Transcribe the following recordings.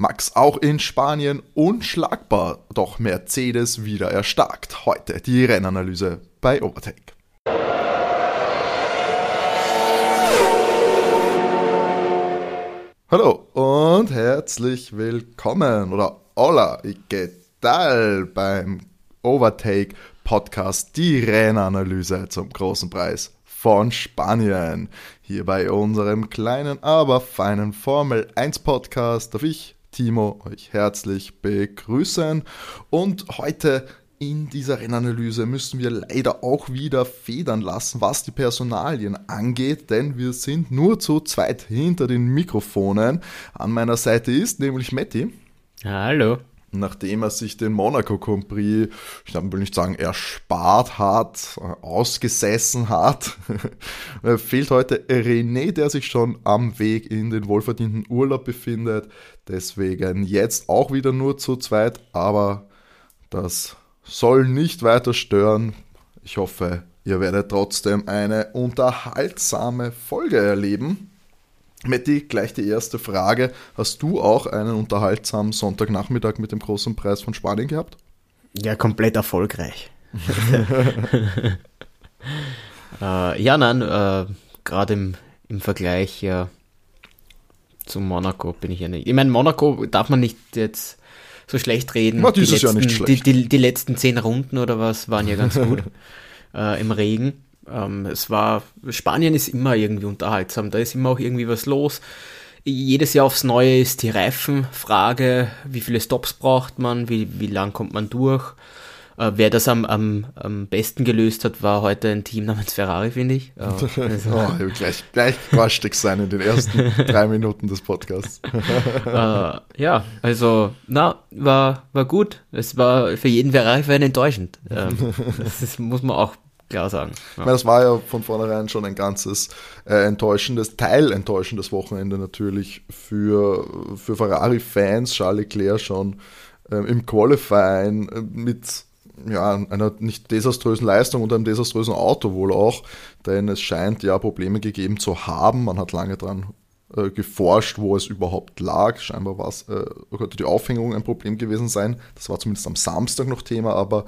Max auch in Spanien unschlagbar, doch Mercedes wieder erstarkt. Heute die Rennanalyse bei Overtake. Hallo und herzlich willkommen oder hola, ¿qué tal beim Overtake Podcast, die Rennanalyse zum großen Preis von Spanien. Hier bei unserem kleinen, aber feinen Formel 1 Podcast darf ich, Timo, euch herzlich begrüßen. Und heute in dieser Rennanalyse müssen wir leider auch wieder federn lassen, was die Personalien angeht, denn wir sind nur zu zweit hinter den Mikrofonen. An meiner Seite ist nämlich Matti. Hallo nachdem er sich den Monaco Grand Prix, ich will nicht sagen erspart hat, ausgesessen hat, fehlt heute René, der sich schon am Weg in den wohlverdienten Urlaub befindet. Deswegen jetzt auch wieder nur zu zweit, aber das soll nicht weiter stören. Ich hoffe, ihr werdet trotzdem eine unterhaltsame Folge erleben. Matti, gleich die erste Frage. Hast du auch einen unterhaltsamen Sonntagnachmittag mit dem großen Preis von Spanien gehabt? Ja, komplett erfolgreich. äh, ja, nein, äh, gerade im, im Vergleich ja, zu Monaco bin ich ja nicht. Ich meine, Monaco darf man nicht jetzt so schlecht reden. War dieses die letzten, Jahr nicht schlecht. Die, die, die, letzten zehn Runden oder was waren ja ganz gut äh, im Regen. Ähm, es war, Spanien ist immer irgendwie unterhaltsam, da ist immer auch irgendwie was los. Jedes Jahr aufs Neue ist die Reifenfrage, wie viele Stops braucht man, wie, wie lang kommt man durch. Äh, wer das am, am, am besten gelöst hat, war heute ein Team namens Ferrari, finde ich. Äh, also, oh, gleich, gleich quatschig sein in den ersten drei Minuten des Podcasts. äh, ja, also, na, war, war gut. Es war für jeden Ferrari-Fan enttäuschend. Ähm, das muss man auch klar sagen. Ja. Ich meine, das war ja von vornherein schon ein ganzes äh, enttäuschendes, teilenttäuschendes Wochenende natürlich für, für Ferrari-Fans. Charles Leclerc schon äh, im Qualifying äh, mit ja, einer nicht desaströsen Leistung und einem desaströsen Auto wohl auch, denn es scheint ja Probleme gegeben zu haben. Man hat lange dran äh, geforscht, wo es überhaupt lag. Scheinbar war es, äh, könnte die Aufhängung ein Problem gewesen sein. Das war zumindest am Samstag noch Thema, aber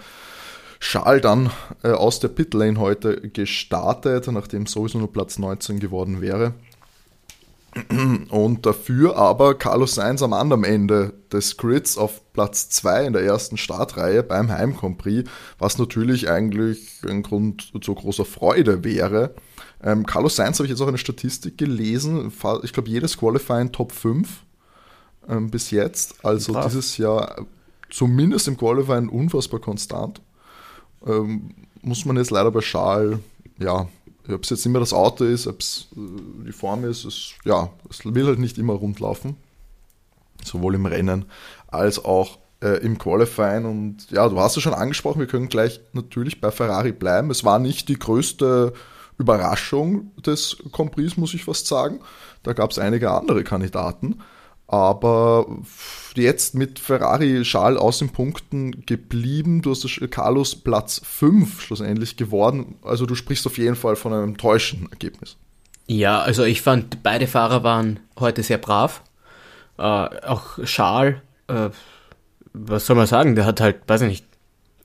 Schal dann äh, aus der Pitlane heute gestartet, nachdem sowieso nur Platz 19 geworden wäre. Und dafür aber Carlos Sainz am anderen Ende des Grids auf Platz 2 in der ersten Startreihe beim Heim Prix, was natürlich eigentlich ein Grund zu großer Freude wäre. Ähm, Carlos Sainz habe ich jetzt auch eine Statistik gelesen, ich glaube jedes Qualifying Top 5 ähm, bis jetzt, also Krass. dieses Jahr zumindest im Qualifying unfassbar konstant ähm, muss man jetzt leider bei Schal, ja, ob es jetzt immer das Auto ist, ob es äh, die Form ist, es, ja, es will halt nicht immer rund laufen. Sowohl im Rennen als auch äh, im Qualifying. Und ja, du hast es schon angesprochen, wir können gleich natürlich bei Ferrari bleiben. Es war nicht die größte Überraschung des Compris, muss ich fast sagen. Da gab es einige andere Kandidaten. Aber jetzt mit Ferrari Schal aus den Punkten geblieben. Du hast Carlos Platz 5 schlussendlich geworden. Also du sprichst auf jeden Fall von einem täuschenden Ergebnis. Ja, also ich fand, beide Fahrer waren heute sehr brav. Äh, auch Schal, äh, was soll man sagen, der hat halt, weiß ich nicht,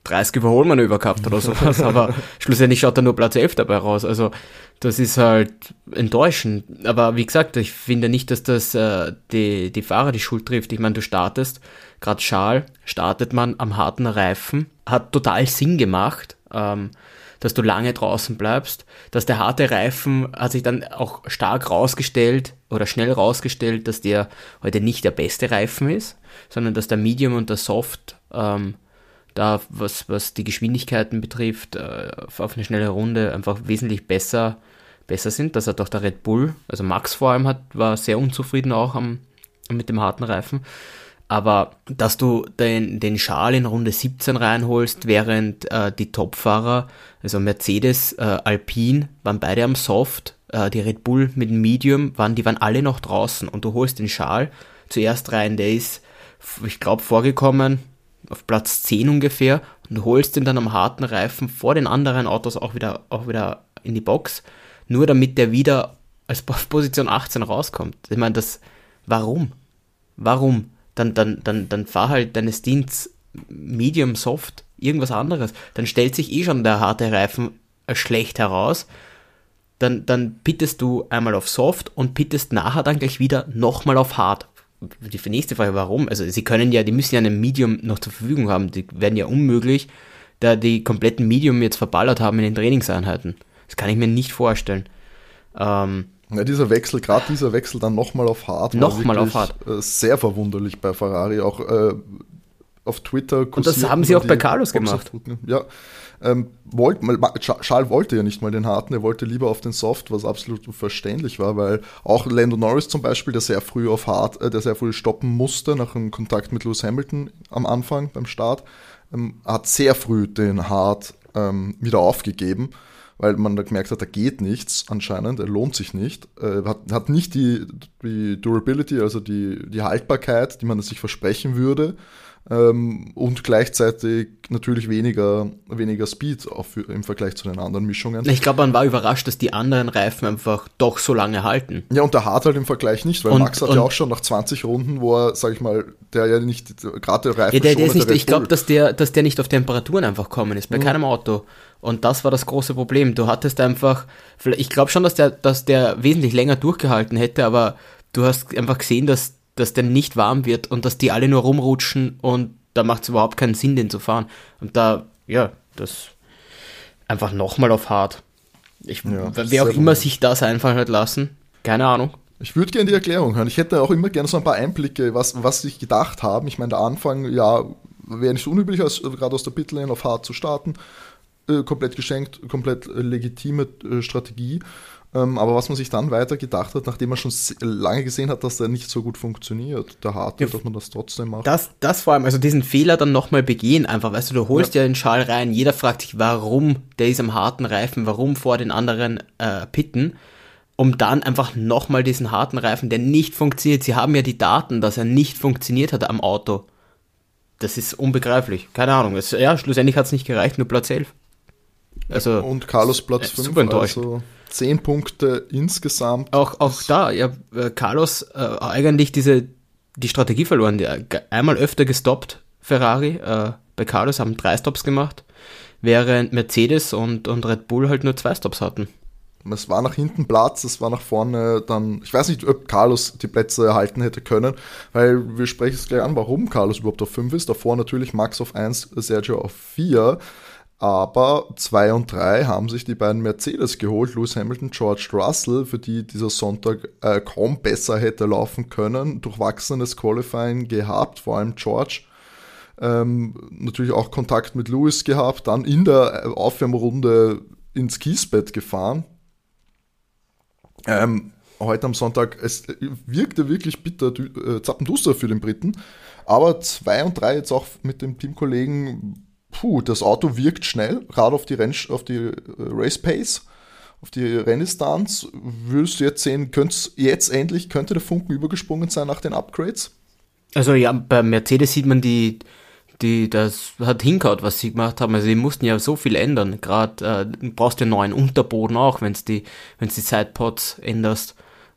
30 Überholmanöver gehabt oder sowas, aber schlussendlich schaut er nur Platz 11 dabei raus. Also das ist halt enttäuschend. Aber wie gesagt, ich finde nicht, dass das äh, die, die Fahrer die Schuld trifft. Ich meine, du startest, gerade Schal, startet man am harten Reifen, hat total Sinn gemacht. Ähm, dass du lange draußen bleibst, dass der harte Reifen hat sich dann auch stark rausgestellt oder schnell rausgestellt, dass der heute nicht der beste Reifen ist, sondern dass der Medium und der Soft ähm, da, was, was die Geschwindigkeiten betrifft, äh, auf eine schnelle Runde einfach wesentlich besser, besser sind. Das hat auch der Red Bull, also Max vor allem, hat, war sehr unzufrieden auch am, mit dem harten Reifen. Aber dass du den, den Schal in Runde 17 reinholst, während äh, die Topfahrer, also Mercedes, äh, Alpine, waren beide am Soft, äh, die Red Bull mit dem Medium, waren, die waren alle noch draußen und du holst den Schal zuerst rein, der ist, ich glaube, vorgekommen, auf Platz 10 ungefähr und holst ihn dann am harten Reifen vor den anderen Autos auch wieder, auch wieder in die Box, nur damit der wieder als Position 18 rauskommt. Ich meine, das, warum? Warum? dann, dann, dann, dann fahr halt deine Stints Medium Soft, irgendwas anderes. Dann stellt sich eh schon der harte Reifen schlecht heraus. Dann, dann pittest du einmal auf Soft und pittest nachher dann gleich wieder nochmal auf Hard. Die nächste Frage, warum? Also sie können ja, die müssen ja einen Medium noch zur Verfügung haben. Die werden ja unmöglich, da die kompletten Medium jetzt verballert haben in den Trainingseinheiten. Das kann ich mir nicht vorstellen. Ähm, ja, dieser Wechsel, gerade dieser Wechsel dann nochmal auf Hard, nochmal auf Hard. Äh, sehr verwunderlich bei Ferrari. Auch äh, auf Twitter. Und das haben sie auch bei Carlos gemacht. Ja, ähm, wollt, Charles wollte ja nicht mal den harten, er wollte lieber auf den Soft, was absolut verständlich war, weil auch Lando Norris zum Beispiel, der sehr früh auf hart, äh, der sehr früh stoppen musste nach einem Kontakt mit Lewis Hamilton am Anfang beim Start, ähm, hat sehr früh den hart ähm, wieder aufgegeben weil man da gemerkt hat, da geht nichts anscheinend, er lohnt sich nicht, äh, hat, hat nicht die, die Durability, also die, die Haltbarkeit, die man sich versprechen würde ähm, und gleichzeitig natürlich weniger, weniger Speed auf, im Vergleich zu den anderen Mischungen. Ich glaube, man war überrascht, dass die anderen Reifen einfach doch so lange halten. Ja, und der Hart halt im Vergleich nicht, weil und, Max hat ja auch schon nach 20 Runden, wo er, sag ich mal, der ja nicht, gerade der Reifen ja, der, der ist nicht, Ich glaube, dass der, dass der nicht auf Temperaturen einfach kommen ist, bei mhm. keinem Auto. Und das war das große Problem. Du hattest einfach, ich glaube schon, dass der, dass der wesentlich länger durchgehalten hätte, aber du hast einfach gesehen, dass dass der nicht warm wird und dass die alle nur rumrutschen und da macht es überhaupt keinen Sinn, den zu fahren. Und da, ja, das einfach nochmal auf hart. Ich, ja, wer auch immer sich das einfallen hat lassen, keine Ahnung. Ich würde gerne die Erklärung hören. Ich hätte auch immer gerne so ein paar Einblicke, was, was sich gedacht haben. Ich meine, der Anfang, ja, wäre nicht so unüblich, als, gerade aus der Pitlane auf hart zu starten. Äh, komplett geschenkt, komplett äh, legitime äh, Strategie. Ähm, aber was man sich dann weiter gedacht hat, nachdem man schon lange gesehen hat, dass der nicht so gut funktioniert, der Hardware, ja, dass man das trotzdem macht. Das, das vor allem, also diesen Fehler dann nochmal begehen, einfach, weißt du, du holst ja, ja den Schal rein, jeder fragt sich, warum der ist am harten Reifen, warum vor den anderen äh, pitten, um dann einfach nochmal diesen harten Reifen, der nicht funktioniert. Sie haben ja die Daten, dass er nicht funktioniert hat am Auto. Das ist unbegreiflich. Keine Ahnung. Es, ja, schlussendlich hat es nicht gereicht, nur Platz 11. Also, und Carlos Platz 5. Super enttäuscht. Also Zehn Punkte insgesamt. Auch, auch da, ja, äh, Carlos äh, eigentlich diese, die Strategie verloren. Die, einmal öfter gestoppt, Ferrari. Äh, bei Carlos haben drei Stops gemacht, während Mercedes und, und Red Bull halt nur zwei Stops hatten. Es war nach hinten Platz, es war nach vorne dann, ich weiß nicht, ob Carlos die Plätze erhalten hätte können, weil wir sprechen es gleich an, warum Carlos überhaupt auf 5 ist. Davor natürlich Max auf 1, Sergio auf 4. Aber 2 und 3 haben sich die beiden Mercedes geholt, Lewis Hamilton, George Russell, für die dieser Sonntag äh, kaum besser hätte laufen können. Durchwachsenes Qualifying gehabt, vor allem George. Ähm, natürlich auch Kontakt mit Lewis gehabt, dann in der äh, Aufwärmrunde ins Kiesbett gefahren. Ähm, heute am Sonntag, es wirkte wirklich bitter, äh, zappenduster für den Briten. Aber 2 und 3 jetzt auch mit dem Teamkollegen puh, das Auto wirkt schnell, gerade auf die, Renn, auf die äh, Race Pace, auf die Renndistanz. Würdest du jetzt sehen, jetzt endlich könnte der Funken übergesprungen sein nach den Upgrades? Also ja, bei Mercedes sieht man die, die, das hat hinkaut, was sie gemacht haben. Also die mussten ja so viel ändern. Gerade äh, brauchst du ja neuen Unterboden auch, wenn es die, wenn's die Sidepods änderst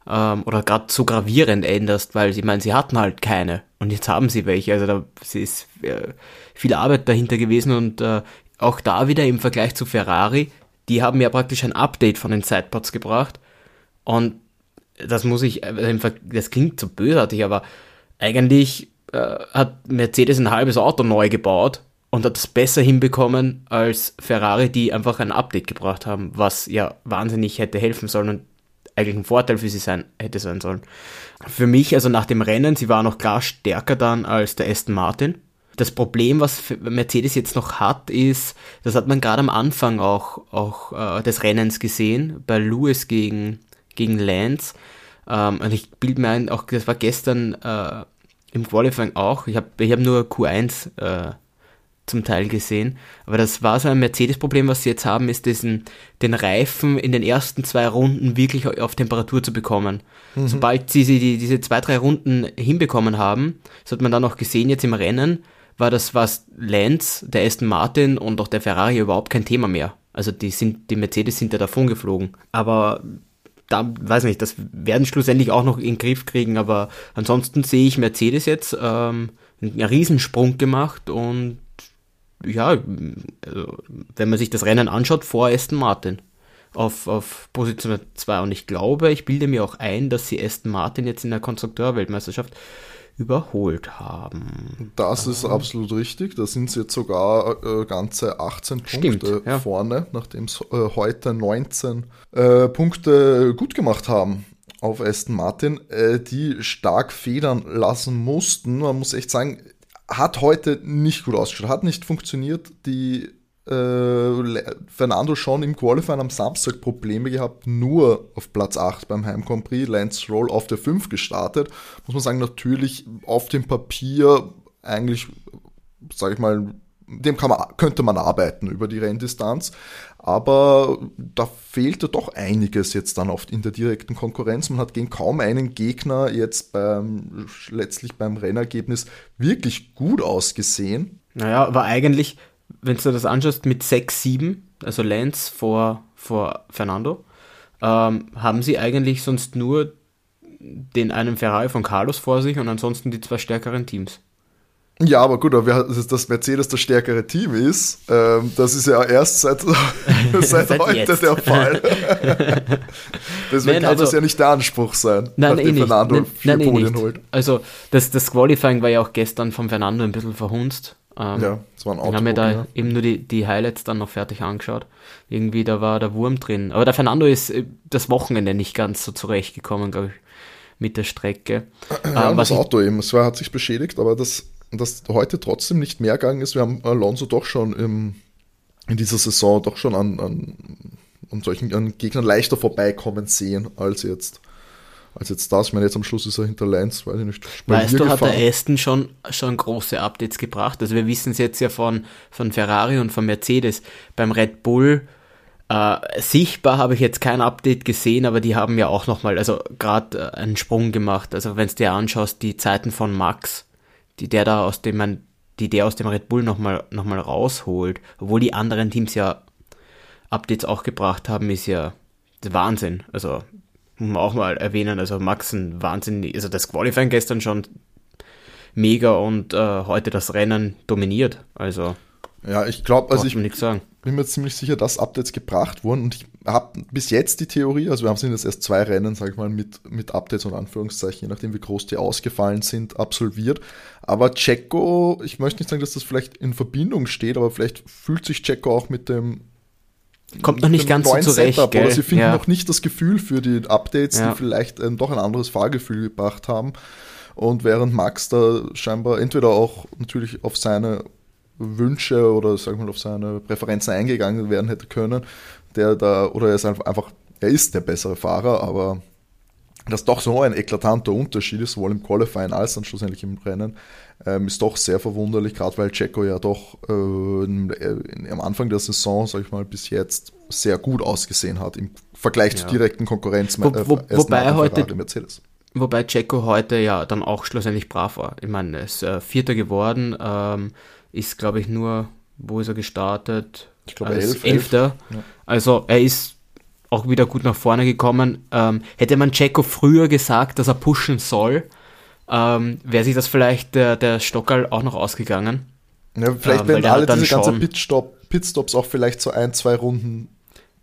ähm, oder gerade so gravierend änderst, weil sie meinen, sie hatten halt keine und jetzt haben sie welche. Also da ist äh, viel Arbeit dahinter gewesen und äh, auch da wieder im Vergleich zu Ferrari, die haben ja praktisch ein Update von den Sidepods gebracht und das muss ich, äh, das klingt so bösartig, aber eigentlich äh, hat Mercedes ein halbes Auto neu gebaut und hat es besser hinbekommen als Ferrari, die einfach ein Update gebracht haben, was ja wahnsinnig hätte helfen sollen und eigentlich ein Vorteil für sie sein hätte sein sollen. Für mich, also nach dem Rennen, sie war noch klar stärker dann als der Aston Martin. Das Problem, was Mercedes jetzt noch hat, ist, das hat man gerade am Anfang auch, auch äh, des Rennens gesehen, bei Lewis gegen, gegen Lance. Ähm, und ich bilde mir ein, auch das war gestern äh, im Qualifying auch. Ich habe ich hab nur Q1 äh, zum Teil gesehen. Aber das war so ein Mercedes-Problem, was sie jetzt haben, ist diesen, den Reifen in den ersten zwei Runden wirklich auf Temperatur zu bekommen. Mhm. Sobald sie, sie die, diese zwei, drei Runden hinbekommen haben, das hat man dann auch gesehen jetzt im Rennen, war das, was Lance, der Aston Martin und auch der Ferrari überhaupt kein Thema mehr. Also die sind, die Mercedes sind ja davon geflogen. Aber da, weiß nicht, das werden schlussendlich auch noch in den Griff kriegen, aber ansonsten sehe ich Mercedes jetzt ähm, einen Riesensprung gemacht und ja, also, wenn man sich das Rennen anschaut, vor Aston Martin auf, auf Position 2 und ich glaube, ich bilde mir auch ein, dass sie Aston Martin jetzt in der Konstrukteurweltmeisterschaft überholt haben. Das ist ähm. absolut richtig. Da sind sie jetzt sogar äh, ganze 18 Stimmt, Punkte ja. vorne, nachdem sie äh, heute 19 äh, Punkte gut gemacht haben auf Aston Martin, äh, die stark federn lassen mussten. Man muss echt sagen, hat heute nicht gut ausgeschaut, hat nicht funktioniert. Die äh, Fernando schon im Qualifying am Samstag Probleme gehabt, nur auf Platz 8 beim Heim Grand Prix, Lance Roll auf der 5 gestartet. Muss man sagen, natürlich auf dem Papier eigentlich, sage ich mal, dem kann man, könnte man arbeiten über die Renndistanz. Aber da fehlte doch einiges jetzt dann oft in der direkten Konkurrenz. Man hat gegen kaum einen Gegner jetzt beim, letztlich beim Rennergebnis wirklich gut ausgesehen. Naja, aber eigentlich wenn du das anschaust, mit 6-7, also Lance vor, vor Fernando, ähm, haben sie eigentlich sonst nur den einen Ferrari von Carlos vor sich und ansonsten die zwei stärkeren Teams. Ja, aber gut, aber dass Mercedes das stärkere Team ist, ähm, das ist ja erst seit, seit, seit heute jetzt. der Fall. Deswegen nein, kann also, das ja nicht der Anspruch sein, nein, nachdem eh Fernando nein, vier nein, Podien eh holt. Also das, das Qualifying war ja auch gestern vom Fernando ein bisschen verhunzt. Ähm, ja, das war ein Auto. Ich habe mir da ja. eben nur die, die Highlights dann noch fertig angeschaut. Irgendwie, da war der Wurm drin. Aber der Fernando ist äh, das Wochenende nicht ganz so zurechtgekommen, glaube ich, mit der Strecke. Ja, ähm, das Auto eben, es war, hat sich beschädigt, aber dass das heute trotzdem nicht mehr gegangen ist, wir haben Alonso doch schon im, in dieser Saison doch schon an, an, an solchen an Gegnern leichter vorbeikommen sehen als jetzt als jetzt das. Ich meine, jetzt am Schluss ist er hinter Lance, weiß ich nicht. Weißt du, gefahren. hat der Aston schon, schon große Updates gebracht? Also wir wissen es jetzt ja von, von Ferrari und von Mercedes. Beim Red Bull äh, sichtbar habe ich jetzt kein Update gesehen, aber die haben ja auch nochmal, also gerade äh, einen Sprung gemacht. Also wenn du dir anschaust, die Zeiten von Max, die der da aus dem man, die der aus dem Red Bull nochmal noch mal rausholt, obwohl die anderen Teams ja Updates auch gebracht haben, ist ja Wahnsinn. Also muss man auch mal erwähnen. Also Max ein Wahnsinn, also das Qualifying gestern schon mega und äh, heute das Rennen dominiert. Also ja, ich glaube, also ich sagen. bin mir ziemlich sicher, dass Updates gebracht wurden und ich habe bis jetzt die Theorie, also wir haben jetzt erst zwei Rennen, sag ich mal, mit, mit Updates und Anführungszeichen, je nachdem wie groß die ausgefallen sind, absolviert. Aber Checo, ich möchte nicht sagen, dass das vielleicht in Verbindung steht, aber vielleicht fühlt sich Checo auch mit dem Kommt noch nicht ganz so zurecht, Setup, gell? Oder sie finden ja. noch nicht das Gefühl für die Updates, ja. die vielleicht ähm, doch ein anderes Fahrgefühl gebracht haben. Und während Max da scheinbar entweder auch natürlich auf seine Wünsche oder sag mal auf seine Präferenzen eingegangen werden hätte können, der da, oder er ist einfach, er ist der bessere Fahrer, aber dass doch so ein eklatanter Unterschied ist, sowohl im Qualifying als dann schlussendlich im Rennen, ähm, ist doch sehr verwunderlich, gerade weil Checo ja doch äh, in, in, am Anfang der Saison, sag ich mal, bis jetzt sehr gut ausgesehen hat im Vergleich ja. zur direkten Konkurrenz. Wo, wo, äh, wobei heute Mercedes. Wobei Checo heute ja dann auch schlussendlich brav war. Ich meine, er ist äh, Vierter geworden, ähm, ist glaube ich nur, wo ist er gestartet? Ich glaube elf, Elfter. Ja. Also er ist auch wieder gut nach vorne gekommen. Ähm, hätte man Checo früher gesagt, dass er pushen soll, ähm, wäre sich das vielleicht der, der Stockerl auch noch ausgegangen. Ja, vielleicht ähm, wären alle diese ganzen Pitstop, Pitstops auch vielleicht so ein, zwei Runden.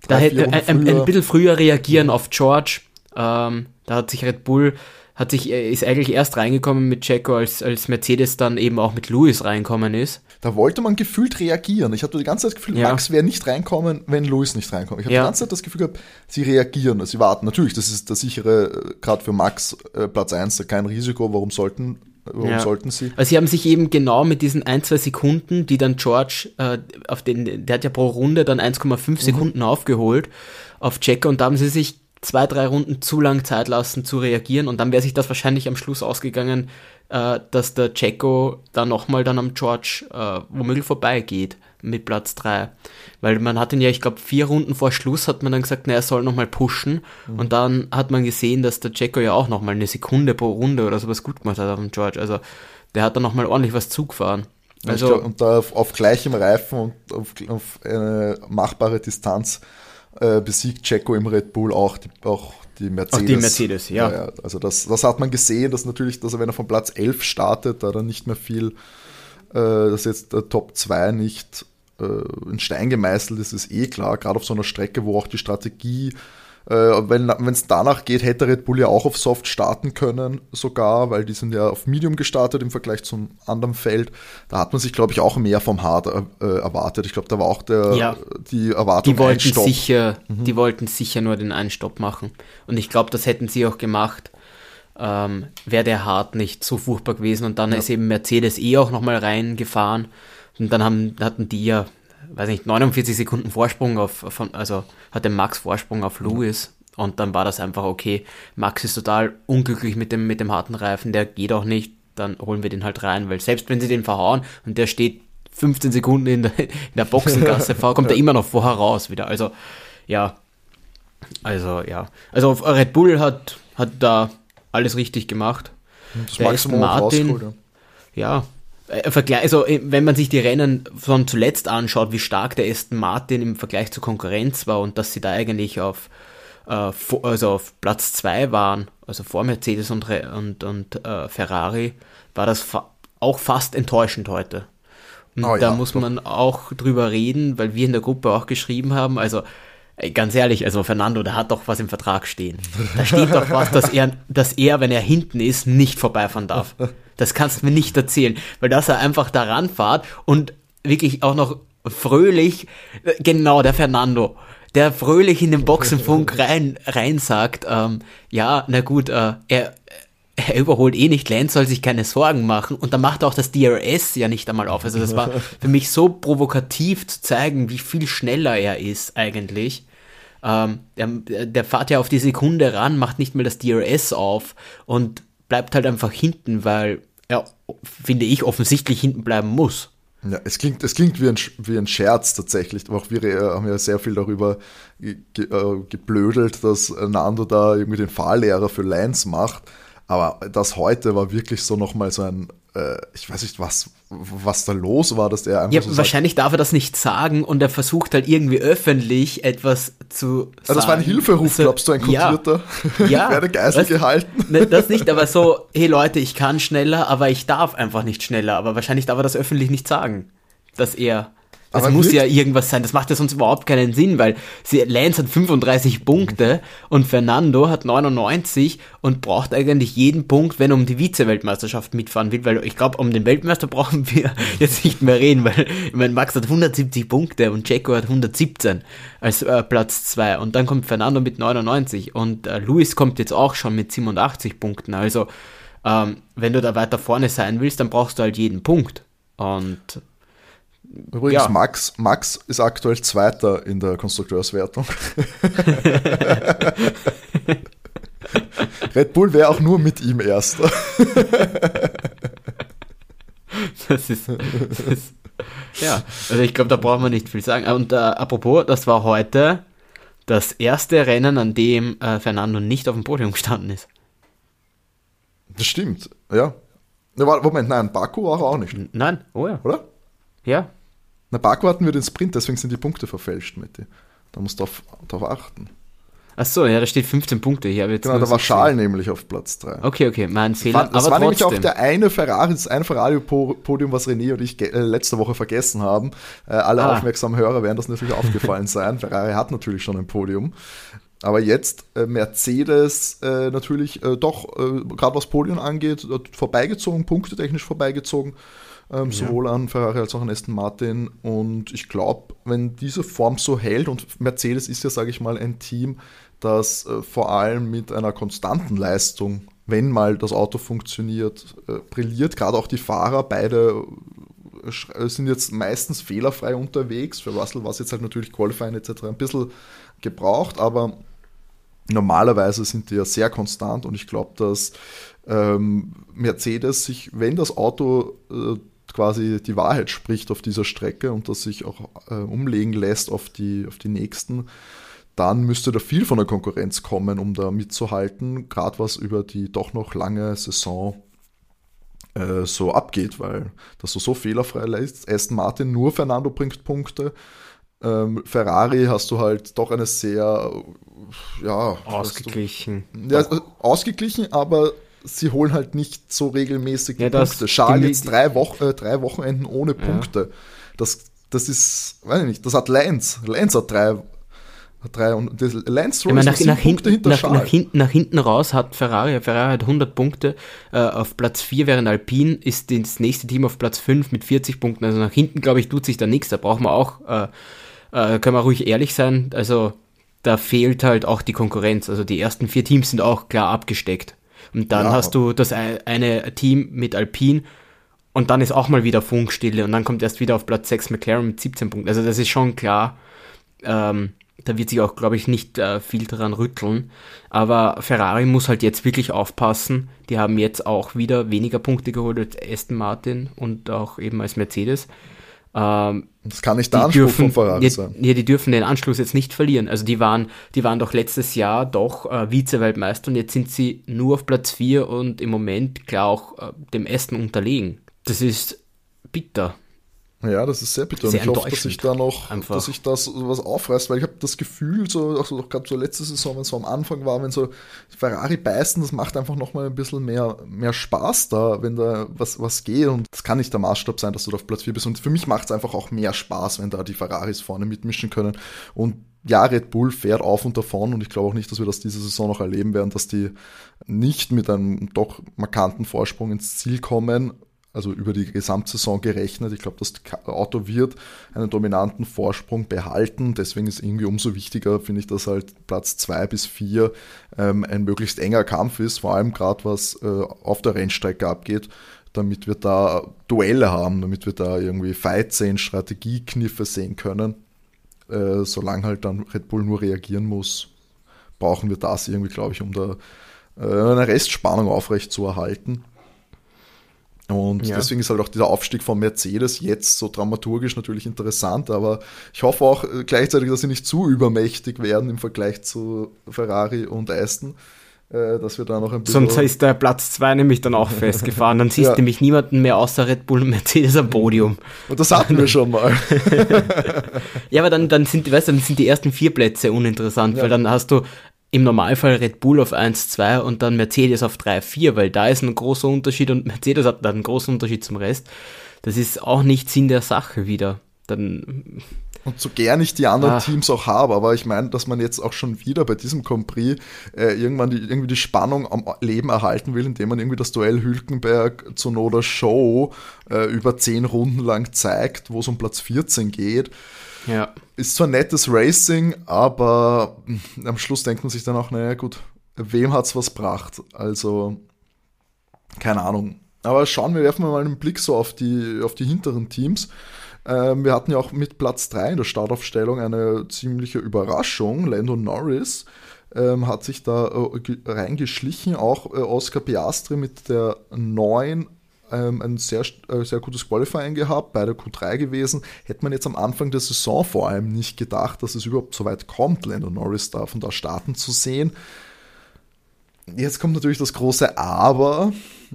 Drei, da hätte ein, ein, bisschen früher reagieren auf George. Ähm, da hat sich Red Bull hat sich, ist eigentlich erst reingekommen mit Checo, als, als Mercedes dann eben auch mit Lewis reinkommen ist. Da wollte man gefühlt reagieren. Ich hatte die ganze Zeit das Gefühl, ja. Max wäre nicht reinkommen, wenn Lewis nicht reinkommt. Ich habe ja. die ganze Zeit das Gefühl gehabt, sie reagieren, sie warten. Natürlich, das ist der sichere, äh, gerade für Max äh, Platz 1, kein Risiko. Warum sollten Warum ja. sollten sie? Also sie haben sich eben genau mit diesen ein, zwei Sekunden, die dann George, äh, auf den, der hat ja pro Runde dann 1,5 mhm. Sekunden aufgeholt auf Checker und da haben sie sich zwei, drei Runden zu lang Zeit lassen zu reagieren und dann wäre sich das wahrscheinlich am Schluss ausgegangen, äh, dass der Checo da nochmal dann am George äh, womöglich vorbeigeht mit Platz 3. Weil man hat ihn ja, ich glaube, vier Runden vor Schluss hat man dann gesagt, na, er soll nochmal pushen. Mhm. Und dann hat man gesehen, dass der Checo ja auch nochmal eine Sekunde pro Runde oder sowas gut gemacht hat auf dem George. Also der hat dann nochmal ordentlich was zugefahren. Also, glaub, und da auf, auf, gleichem Reifen und auf, auf eine machbare Distanz äh, besiegt Checo im Red Bull auch die, auch die Mercedes. Auch die Mercedes, ja. ja. Also das, das hat man gesehen, dass natürlich, dass er, wenn er von Platz 11 startet, da dann nicht mehr viel, äh, dass jetzt der Top 2 nicht äh, in Stein gemeißelt ist, ist eh klar, gerade auf so einer Strecke, wo auch die Strategie äh, wenn es danach geht, hätte Red Bull ja auch auf Soft starten können, sogar, weil die sind ja auf Medium gestartet im Vergleich zum anderen Feld. Da hat man sich, glaube ich, auch mehr vom Hard äh, erwartet. Ich glaube, da war auch der, ja. die Erwartung die wollten sicher, mhm. Die wollten sicher nur den einen Stopp machen. Und ich glaube, das hätten sie auch gemacht. Ähm, wäre der Hard nicht so furchtbar gewesen. Und dann ja. ist eben Mercedes eh auch nochmal reingefahren. Und dann haben, hatten die ja weiß nicht, 49 Sekunden Vorsprung auf, von, also hatte Max Vorsprung auf Lewis und dann war das einfach okay. Max ist total unglücklich mit dem, mit dem harten Reifen, der geht auch nicht, dann holen wir den halt rein, weil selbst wenn sie den verhauen und der steht 15 Sekunden in der, in der Boxengasse vor, kommt er immer noch vorher raus wieder. Also, ja. Also, ja. Also, Red Bull hat, hat da alles richtig gemacht. Das Maximum Martin, ja, äh, Vergleich, also äh, wenn man sich die Rennen von zuletzt anschaut, wie stark der Aston Martin im Vergleich zur Konkurrenz war und dass sie da eigentlich auf, äh, also auf Platz 2 waren, also vor Mercedes und, und, und äh, Ferrari, war das fa auch fast enttäuschend heute. Und oh, da ja, muss doch. man auch drüber reden, weil wir in der Gruppe auch geschrieben haben, also Ganz ehrlich, also Fernando, der hat doch was im Vertrag stehen. Da steht doch was, dass er, dass er, wenn er hinten ist, nicht vorbeifahren darf. Das kannst du mir nicht erzählen, weil dass er einfach daran fährt und wirklich auch noch fröhlich, genau, der Fernando, der fröhlich in den Boxenfunk rein, rein sagt, ähm, ja, na gut, äh, er, er überholt eh nicht, Lance soll sich keine Sorgen machen und dann macht auch das DRS ja nicht einmal auf. Also das war für mich so provokativ zu zeigen, wie viel schneller er ist eigentlich. Ähm, der, der fährt ja auf die Sekunde ran, macht nicht mal das DRS auf und bleibt halt einfach hinten, weil er, finde ich, offensichtlich hinten bleiben muss. Ja, es klingt, es klingt wie, ein, wie ein Scherz tatsächlich. Auch wir äh, haben ja sehr viel darüber ge, äh, geblödelt, dass Nando da irgendwie den Fahrlehrer für Lance macht. Aber das heute war wirklich so nochmal so ein, äh, ich weiß nicht, was, was da los war, dass er einfach. Ja, so wahrscheinlich sagt, darf er das nicht sagen und er versucht halt irgendwie öffentlich etwas zu. Ja, das war ein Hilferuf, also, glaubst du, ein kodierter? Ja, ja werde Geisel das, gehalten. Ne, das nicht, aber so, hey Leute, ich kann schneller, aber ich darf einfach nicht schneller. Aber wahrscheinlich darf er das öffentlich nicht sagen, dass er das aber muss ja irgendwas sein. Das macht ja sonst überhaupt keinen Sinn, weil Lance hat 35 Punkte und Fernando hat 99 und braucht eigentlich jeden Punkt, wenn er um die Vize-Weltmeisterschaft mitfahren will, weil ich glaube, um den Weltmeister brauchen wir jetzt nicht mehr reden, weil ich meine, Max hat 170 Punkte und Checo hat 117 als äh, Platz 2 und dann kommt Fernando mit 99 und äh, Luis kommt jetzt auch schon mit 87 Punkten. Also, ähm, wenn du da weiter vorne sein willst, dann brauchst du halt jeden Punkt. Und Übrigens, ja. Max, Max ist aktuell Zweiter in der Konstrukteurswertung. Red Bull wäre auch nur mit ihm Erster. das, ist, das ist, ja, also ich glaube, da brauchen wir nicht viel sagen. Und äh, apropos, das war heute das erste Rennen, an dem äh, Fernando nicht auf dem Podium gestanden ist. Das stimmt, ja. Moment, nein, Baku war auch nicht. Nein, oh ja. Oder? Ja. Na, Baku hatten wir den Sprint, deswegen sind die Punkte verfälscht, Matti. Da musst du darauf achten. Ach so, ja, da steht 15 Punkte. hier. genau, da war Schal nämlich auf Platz 3. Okay, okay, mein Fehler. Das war, das war nämlich auch der eine Ferrari, das eine Ferrari-Podium, was René und ich äh, letzte Woche vergessen haben. Äh, alle ah. aufmerksamen Hörer werden das natürlich aufgefallen sein. Ferrari hat natürlich schon ein Podium. Aber jetzt äh, Mercedes äh, natürlich äh, doch, äh, gerade was Podium angeht, vorbeigezogen, punktetechnisch vorbeigezogen ähm, ja. sowohl an Ferrari als auch an Aston Martin. Und ich glaube, wenn diese Form so hält, und Mercedes ist ja, sage ich mal, ein Team, das äh, vor allem mit einer konstanten Leistung, wenn mal das Auto funktioniert, äh, brilliert. Gerade auch die Fahrer, beide äh, sind jetzt meistens fehlerfrei unterwegs. Für Russell war es jetzt halt natürlich Qualifying etc. ein bisschen gebraucht, aber normalerweise sind die ja sehr konstant und ich glaube, dass ähm, Mercedes sich, wenn das Auto äh, quasi die Wahrheit spricht auf dieser Strecke und das sich auch äh, umlegen lässt auf die, auf die nächsten, dann müsste da viel von der Konkurrenz kommen, um da mitzuhalten, gerade was über die doch noch lange Saison äh, so abgeht, weil das so, so fehlerfrei lässt. Aston Martin nur Fernando bringt Punkte. Ähm, Ferrari hast du halt doch eine sehr, ja. Ausgeglichen. Du, ja, ausgeglichen, aber sie holen halt nicht so regelmäßig ja, Punkte. Charles jetzt drei, Wochen, äh, drei Wochenenden ohne Punkte. Ja. Das, das ist, weiß ich nicht, das hat Lance. Lance hat drei drei und das Lance Stroll nach, nach, hinten, nach, nach, hinten, nach hinten raus hat Ferrari, Ferrari hat 100 Punkte äh, auf Platz 4, während Alpine ist das nächste Team auf Platz 5 mit 40 Punkten. Also nach hinten, glaube ich, tut sich da nichts. Da braucht man auch, äh, äh, können wir ruhig ehrlich sein, also da fehlt halt auch die Konkurrenz. Also die ersten vier Teams sind auch klar abgesteckt. Und dann ja. hast du das eine Team mit Alpine und dann ist auch mal wieder Funkstille und dann kommt erst wieder auf Platz 6 McLaren mit 17 Punkten. Also das ist schon klar. Ähm, da wird sich auch, glaube ich, nicht äh, viel daran rütteln. Aber Ferrari muss halt jetzt wirklich aufpassen. Die haben jetzt auch wieder weniger Punkte geholt als Aston Martin und auch eben als Mercedes. Ähm, das kann nicht der Anspruch dürfen, von Ferrari sein. Ja, die dürfen den Anschluss jetzt nicht verlieren. Also die waren, die waren doch letztes Jahr doch äh, Vize-Weltmeister und jetzt sind sie nur auf Platz 4 und im Moment klar auch äh, dem Aston unterlegen. Das ist bitter. Ja, das ist sehr bitter. Sehr und ich hoffe, dass ich da noch, Einfach. dass ich das was aufreißt, weil ich habe das Gefühl, so, auch so, gerade so letzte Saison, wenn es so am Anfang war, wenn so Ferrari beißen, das macht einfach nochmal ein bisschen mehr, mehr Spaß da, wenn da was, was geht. Und das kann nicht der Maßstab sein, dass du da auf Platz 4 bist. Und für mich macht es einfach auch mehr Spaß, wenn da die Ferraris vorne mitmischen können. Und ja, Red Bull fährt auf und davon und ich glaube auch nicht, dass wir das diese Saison noch erleben werden, dass die nicht mit einem doch markanten Vorsprung ins Ziel kommen also über die Gesamtsaison gerechnet. Ich glaube, das Auto wird einen dominanten Vorsprung behalten. Deswegen ist irgendwie umso wichtiger, finde ich, dass halt Platz zwei bis vier ähm, ein möglichst enger Kampf ist, vor allem gerade was äh, auf der Rennstrecke abgeht damit wir da Duelle haben, damit wir da irgendwie Fights sehen, Strategiekniffe sehen können. Äh, solange halt dann Red Bull nur reagieren muss, brauchen wir das irgendwie, glaube ich, um da äh, eine Restspannung aufrecht zu erhalten. Und ja. deswegen ist halt auch dieser Aufstieg von Mercedes jetzt so dramaturgisch natürlich interessant, aber ich hoffe auch äh, gleichzeitig, dass sie nicht zu übermächtig werden im Vergleich zu Ferrari und Aston. Äh, dass wir da noch ein bisschen. Sonst ist der Platz 2 nämlich dann auch festgefahren. Dann siehst du ja. nämlich niemanden mehr außer Red Bull und Mercedes am Podium. Und das hatten wir schon mal. ja, aber dann, dann sind, weißt dann sind die ersten vier Plätze uninteressant, ja. weil dann hast du im Normalfall Red Bull auf 1, 2 und dann Mercedes auf 3, 4, weil da ist ein großer Unterschied und Mercedes hat dann einen großen Unterschied zum Rest. Das ist auch nicht Sinn der Sache wieder. Dann und so gern ich die anderen Ach. Teams auch habe, aber ich meine, dass man jetzt auch schon wieder bei diesem Grand Prix äh, irgendwann die, irgendwie die Spannung am Leben erhalten will, indem man irgendwie das Duell Hülkenberg zu Noda Show äh, über zehn Runden lang zeigt, wo es um Platz 14 geht. Ja. Ist zwar nettes Racing, aber am Schluss denkt man sich dann auch, naja gut, wem hat's was gebracht? Also, keine Ahnung. Aber schauen wir, werfen wir mal einen Blick so auf die, auf die hinteren Teams. Ähm, wir hatten ja auch mit Platz 3 in der Startaufstellung eine ziemliche Überraschung. Lando Norris ähm, hat sich da äh, reingeschlichen, auch äh, Oscar Piastri mit der 9 ähm, ein sehr, äh, sehr gutes Qualifying gehabt, bei der Q3 gewesen. Hätte man jetzt am Anfang der Saison vor allem nicht gedacht, dass es überhaupt so weit kommt, Lando Norris da von da starten zu sehen. Jetzt kommt natürlich das große Aber.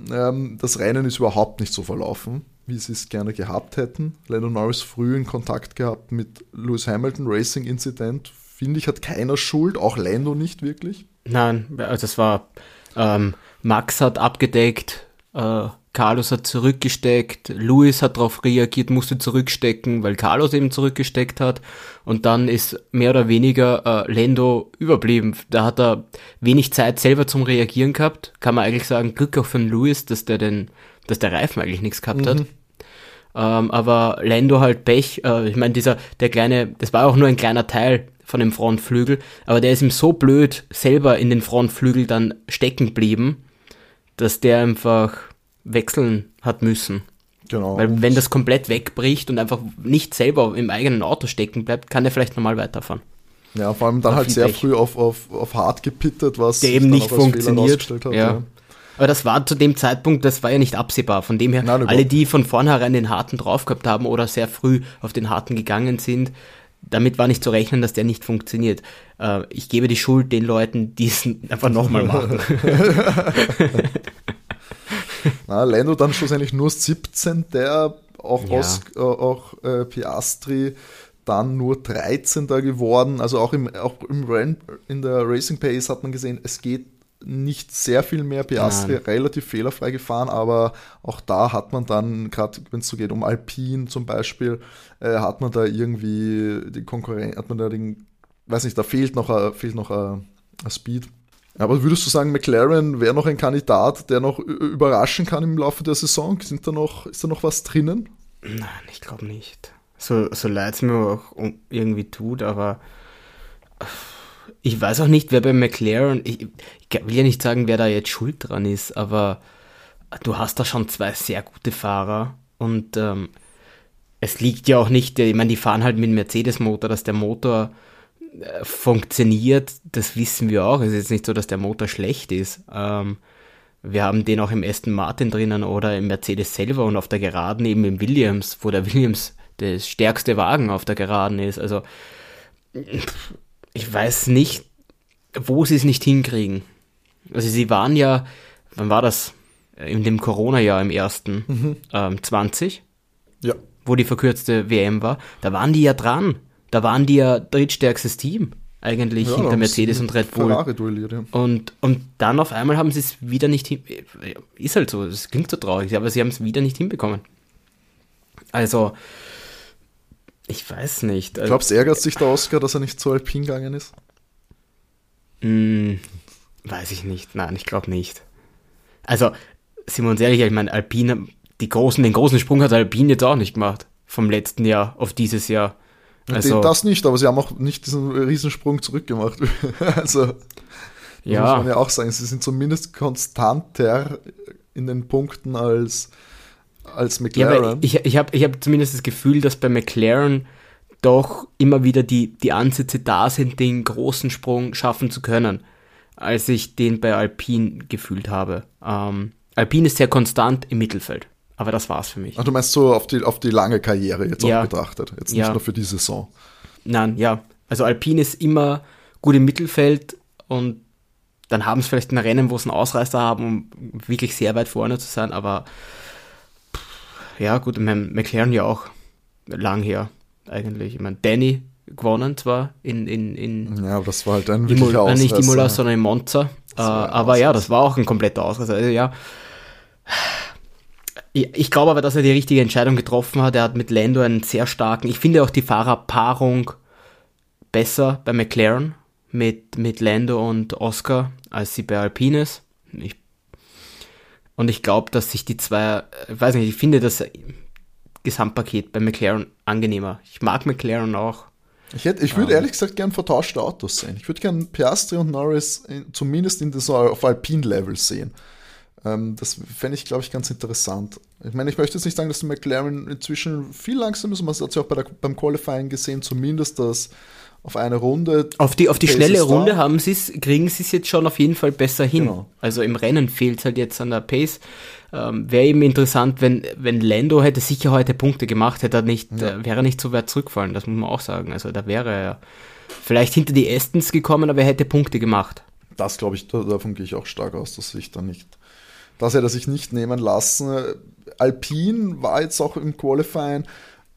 Ähm, das Rennen ist überhaupt nicht so verlaufen, wie sie es gerne gehabt hätten. Lando Norris früh in Kontakt gehabt mit Lewis Hamilton, Racing Incident. Finde ich, hat keiner Schuld, auch Lando nicht wirklich. Nein, also es war, ähm, Max hat abgedeckt, äh, Carlos hat zurückgesteckt, Luis hat darauf reagiert, musste zurückstecken, weil Carlos eben zurückgesteckt hat. Und dann ist mehr oder weniger äh, Lando überblieben. Da hat er wenig Zeit selber zum Reagieren gehabt. Kann man eigentlich sagen, Glück auch von Luis, dass der den, dass der Reifen eigentlich nichts gehabt mhm. hat. Ähm, aber Lando halt Pech. Äh, ich meine, dieser, der kleine, das war auch nur ein kleiner Teil von dem Frontflügel, aber der ist ihm so blöd selber in den Frontflügel dann stecken geblieben, dass der einfach wechseln hat müssen. Genau. Weil wenn das komplett wegbricht und einfach nicht selber im eigenen Auto stecken bleibt, kann er vielleicht normal weiterfahren. Ja, vor allem dann halt sehr Pech. früh auf, auf, auf hart gepittet, was der eben nicht funktioniert. Hat, ja. ja. Aber das war zu dem Zeitpunkt, das war ja nicht absehbar. Von dem her, Nein, alle, die von vornherein den harten drauf gehabt haben oder sehr früh auf den harten gegangen sind, damit war nicht zu rechnen, dass der nicht funktioniert. Äh, ich gebe die Schuld den Leuten, die es einfach nochmal machen. Na, Lando dann schlussendlich nur 17, der auch, ja. aus, äh, auch äh, Piastri dann nur 13. geworden. Also auch im, auch im Ren, in der Racing Pace hat man gesehen, es geht nicht sehr viel mehr. Piastri Nein. relativ fehlerfrei gefahren, aber auch da hat man dann, gerade wenn es so geht um Alpine zum Beispiel, äh, hat man da irgendwie die Konkurrenz, hat man da den, weiß nicht, da fehlt noch, a, fehlt noch ein Speed. Aber würdest du sagen, McLaren wäre noch ein Kandidat, der noch überraschen kann im Laufe der Saison? Sind da noch, ist da noch was drinnen? Nein, ich glaube nicht. So, so leid es mir auch irgendwie tut, aber ich weiß auch nicht, wer bei McLaren, ich, ich will ja nicht sagen, wer da jetzt schuld dran ist, aber du hast da schon zwei sehr gute Fahrer und ähm, es liegt ja auch nicht, ich meine, die fahren halt mit dem Mercedes-Motor, dass der Motor funktioniert, das wissen wir auch. Es ist jetzt nicht so, dass der Motor schlecht ist. Ähm, wir haben den auch im Aston Martin drinnen oder im Mercedes selber und auf der Geraden eben im Williams, wo der Williams der stärkste Wagen auf der Geraden ist. Also ich weiß nicht, wo sie es nicht hinkriegen. Also sie waren ja, wann war das? In dem Corona-Jahr im ersten, mhm. ähm, 20, ja. wo die verkürzte WM war, da waren die ja dran. Da waren die ja drittstärkstes Team eigentlich ja, hinter Mercedes und Red Bull. Duelliert, ja. und, und dann auf einmal haben sie es wieder nicht hin. Ist halt so, es klingt so traurig, aber sie haben es wieder nicht hinbekommen. Also, ich weiß nicht. Also, Glaubst du, ärgert sich der Oscar, dass er nicht zu Alpin gegangen ist? Mh, hm, weiß ich nicht. Nein, ich glaube nicht. Also, sind wir uns ehrlich, ich meine, Alpine, die großen, den großen Sprung hat Alpine jetzt auch nicht gemacht. Vom letzten Jahr auf dieses Jahr. Also, das nicht, aber sie haben auch nicht diesen Riesensprung zurückgemacht. also, ja. muss man ja auch sagen, sie sind zumindest konstanter in den Punkten als, als McLaren. Ja, ich ich habe ich hab zumindest das Gefühl, dass bei McLaren doch immer wieder die, die Ansätze da sind, den großen Sprung schaffen zu können, als ich den bei Alpine gefühlt habe. Ähm, Alpine ist sehr konstant im Mittelfeld. Aber das war's für mich. Ach, du meinst so auf die, auf die lange Karriere jetzt ja. auch betrachtet, jetzt nicht ja. nur für die Saison. Nein, ja. Also Alpine ist immer gut im Mittelfeld und dann haben sie vielleicht ein Rennen, wo sie einen Ausreißer haben, um wirklich sehr weit vorne zu sein, aber ja, gut, ich McLaren ja auch lang her eigentlich. Ich meine, Danny gewonnen zwar in, in, in Ja, aber das war halt ein wirklicher Imo, Nicht Imola, sondern in Monza. Äh, aber ja, das war auch ein kompletter Ausreißer. Also ja, ich glaube aber, dass er die richtige Entscheidung getroffen hat. Er hat mit Lando einen sehr starken, ich finde auch die Fahrerpaarung besser bei McLaren mit, mit Lando und Oscar, als sie bei Alpine ist. Ich, und ich glaube, dass sich die zwei, ich weiß nicht, ich finde das Gesamtpaket bei McLaren angenehmer. Ich mag McLaren auch. Ich, hätte, ich würde um, ehrlich gesagt gern vertauschte Autos sehen. Ich würde gern Piastri und Norris in, zumindest in das, auf Alpine-Level sehen. Ähm, das fände ich, glaube ich, ganz interessant. Ich meine, ich möchte jetzt nicht sagen, dass die McLaren inzwischen viel langsamer ist. Man hat es ja auch bei der, beim Qualifying gesehen, zumindest das auf eine Runde. Auf die, auf die schnelle Runde haben sie's, kriegen sie es jetzt schon auf jeden Fall besser hin. Genau. Also im Rennen fehlt es halt jetzt an der Pace. Ähm, wäre eben interessant, wenn, wenn Lando hätte sicher heute Punkte gemacht, hätte er nicht, ja. äh, wäre er nicht so weit zurückfallen, das muss man auch sagen. Also da wäre er vielleicht hinter die Estens gekommen, aber er hätte Punkte gemacht. Das glaube ich, davon gehe ich auch stark aus, dass sich da nicht das hätte er sich nicht nehmen lassen. Alpine war jetzt auch im Qualifying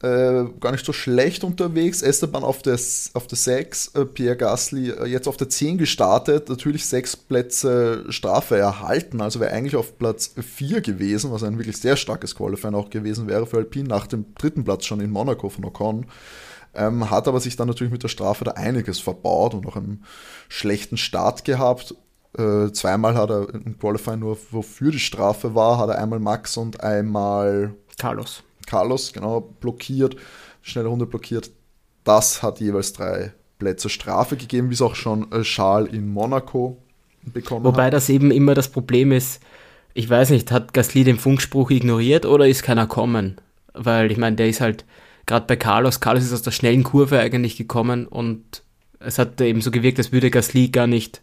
äh, gar nicht so schlecht unterwegs. Esteban auf der, auf der 6, äh, Pierre Gasly äh, jetzt auf der 10 gestartet, natürlich sechs Plätze Strafe erhalten, also wäre eigentlich auf Platz 4 gewesen, was ein wirklich sehr starkes Qualifying auch gewesen wäre für Alpine, nach dem dritten Platz schon in Monaco von Ocon. Ähm, hat aber sich dann natürlich mit der Strafe da einiges verbaut und auch einen schlechten Start gehabt. Äh, zweimal hat er im Qualifying nur, wofür die Strafe war, hat er einmal Max und einmal Carlos. Carlos, genau, blockiert, schnelle Runde blockiert. Das hat jeweils drei Plätze Strafe gegeben, wie es auch schon äh, Charles in Monaco bekommen Wobei hat. das eben immer das Problem ist, ich weiß nicht, hat Gasly den Funkspruch ignoriert oder ist keiner kommen? Weil ich meine, der ist halt gerade bei Carlos, Carlos ist aus der schnellen Kurve eigentlich gekommen und es hat eben so gewirkt, als würde Gasly gar nicht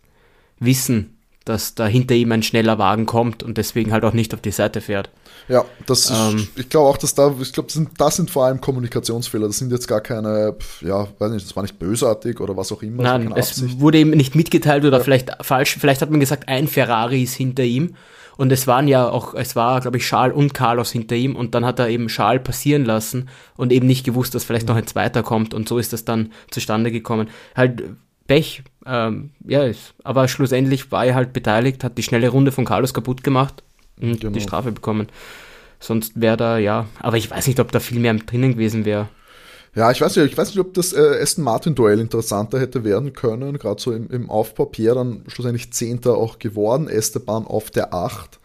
wissen, dass da hinter ihm ein schneller Wagen kommt und deswegen halt auch nicht auf die Seite fährt. Ja, das ist, ähm, ich glaube auch, dass da, ich glaube, das sind, das sind vor allem Kommunikationsfehler. Das sind jetzt gar keine, ja, weiß nicht, das war nicht bösartig oder was auch immer. Nein, es Absicht. wurde ihm nicht mitgeteilt oder ja. vielleicht falsch, vielleicht hat man gesagt, ein Ferrari ist hinter ihm und es waren ja auch, es war, glaube ich, Charles und Carlos hinter ihm und dann hat er eben Charles passieren lassen und eben nicht gewusst, dass vielleicht noch ein zweiter kommt und so ist das dann zustande gekommen. Halt Pech, ähm, ja, ist, aber schlussendlich war er halt beteiligt, hat die schnelle Runde von Carlos kaputt gemacht und genau. die Strafe bekommen. Sonst wäre da, ja, aber ich weiß nicht, ob da viel mehr drinnen gewesen wäre. Ja, ich weiß nicht, ich weiß nicht, ob das äh, Aston Martin Duell interessanter hätte werden können, gerade so im, im Aufbau. Pierre dann schlussendlich Zehnter auch geworden, Esteban auf der Acht.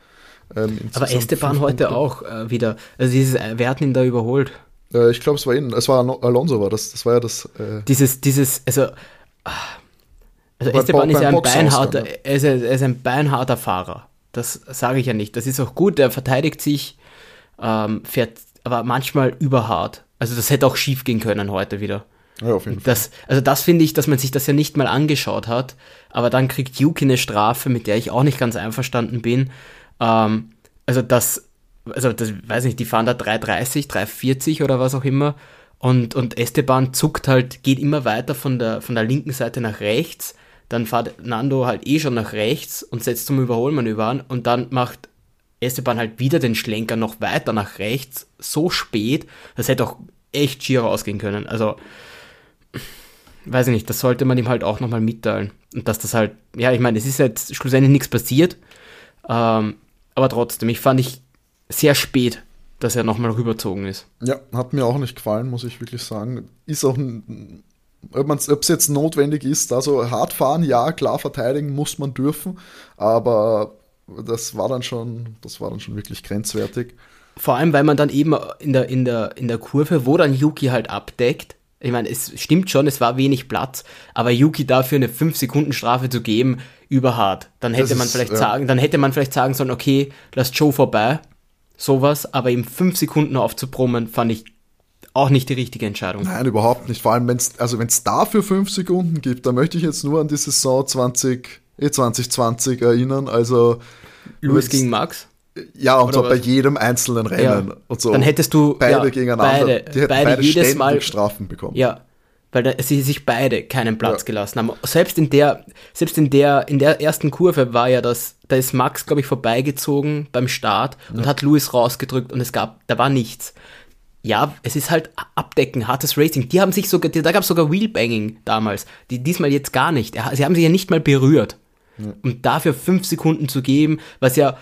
Ähm, aber Esteban heute auch äh, wieder, also dieses, äh, wer hat ihn da überholt? Äh, ich glaube, es war ihn, es war Alonso, war das, das war ja das. Äh, dieses, dieses, also also Esteban ist ja ein beinharter, er ist, er ist ein beinharter Fahrer. Das sage ich ja nicht. Das ist auch gut, er verteidigt sich, ähm, fährt aber manchmal überhart. Also das hätte auch schief gehen können heute wieder. Ja, auf jeden das, Fall. Also das finde ich, dass man sich das ja nicht mal angeschaut hat, aber dann kriegt Yuki eine Strafe, mit der ich auch nicht ganz einverstanden bin. Ähm, also das, also das, weiß nicht, die fahren da 330, 340 oder was auch immer und, und Esteban zuckt halt, geht immer weiter von der, von der linken Seite nach rechts. Dann fährt Nando halt eh schon nach rechts und setzt zum Überholmanöver an. Und dann macht Esteban halt wieder den Schlenker noch weiter nach rechts. So spät. Das hätte auch echt schier ausgehen können. Also, weiß ich nicht, das sollte man ihm halt auch nochmal mitteilen. Und dass das halt, ja, ich meine, es ist jetzt schlussendlich nichts passiert. Ähm, aber trotzdem, ich fand ich sehr spät dass er nochmal rüberzogen ist. Ja, hat mir auch nicht gefallen, muss ich wirklich sagen. Ist auch ein, ob es jetzt notwendig ist, also hart fahren, ja, klar verteidigen muss man dürfen, aber das war dann schon, das war dann schon wirklich grenzwertig. Vor allem, weil man dann eben in der, in der, in der Kurve, wo dann Yuki halt abdeckt, ich meine, es stimmt schon, es war wenig Platz, aber Yuki dafür eine 5-Sekunden-Strafe zu geben, überhart. Dann hätte das man vielleicht ja. sagen, dann hätte man vielleicht sagen sollen, okay, lass Joe vorbei, sowas, aber ihm fünf Sekunden aufzubrummen, fand ich auch nicht die richtige Entscheidung. Nein, überhaupt nicht. Vor allem, wenn es also wenn's dafür fünf Sekunden gibt, dann möchte ich jetzt nur an die Saison 20, eh 2020 erinnern. Also Louis gegen Max? Ja, und zwar bei jedem einzelnen Rennen ja. und so. Dann hättest du beide ja, gegeneinander. Beide, die hätten beide, beide jedes Mal Strafen bekommen. Ja, weil da, sie sich beide keinen Platz ja. gelassen haben. Selbst in der, selbst in der, in der ersten Kurve war ja das, da ist Max, glaube ich, vorbeigezogen beim Start ja. und hat Louis rausgedrückt und es gab, da war nichts. Ja, es ist halt Abdecken, hartes Racing. Die haben sich sogar, da gab es sogar Wheelbanging damals. Die, diesmal jetzt gar nicht. Sie haben sich ja nicht mal berührt. Ja. Um dafür fünf Sekunden zu geben, was ja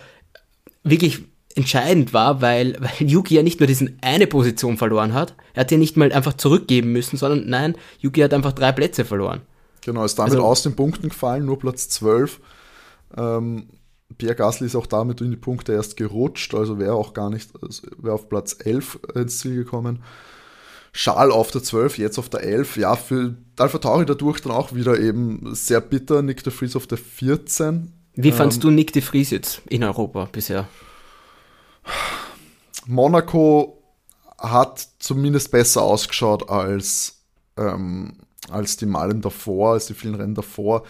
wirklich entscheidend war, weil, weil Yuki ja nicht nur diesen eine Position verloren hat, er hat ja nicht mal einfach zurückgeben müssen, sondern nein, Yuki hat einfach drei Plätze verloren. Genau, ist damit also, aus den Punkten gefallen, nur Platz 12. Ähm, Pierre Gasly ist auch damit in die Punkte erst gerutscht, also wäre auch gar nicht, wäre auf Platz 11 ins Ziel gekommen. Schal auf der 12, jetzt auf der 11. Ja, für Alpha Tauri dadurch dann auch wieder eben sehr bitter. Nick de Vries auf der 14. Wie fandst ähm, du Nick de Vries jetzt in Europa bisher? Monaco hat zumindest besser ausgeschaut als, ähm, als die Malen davor, als die vielen Rennen davor.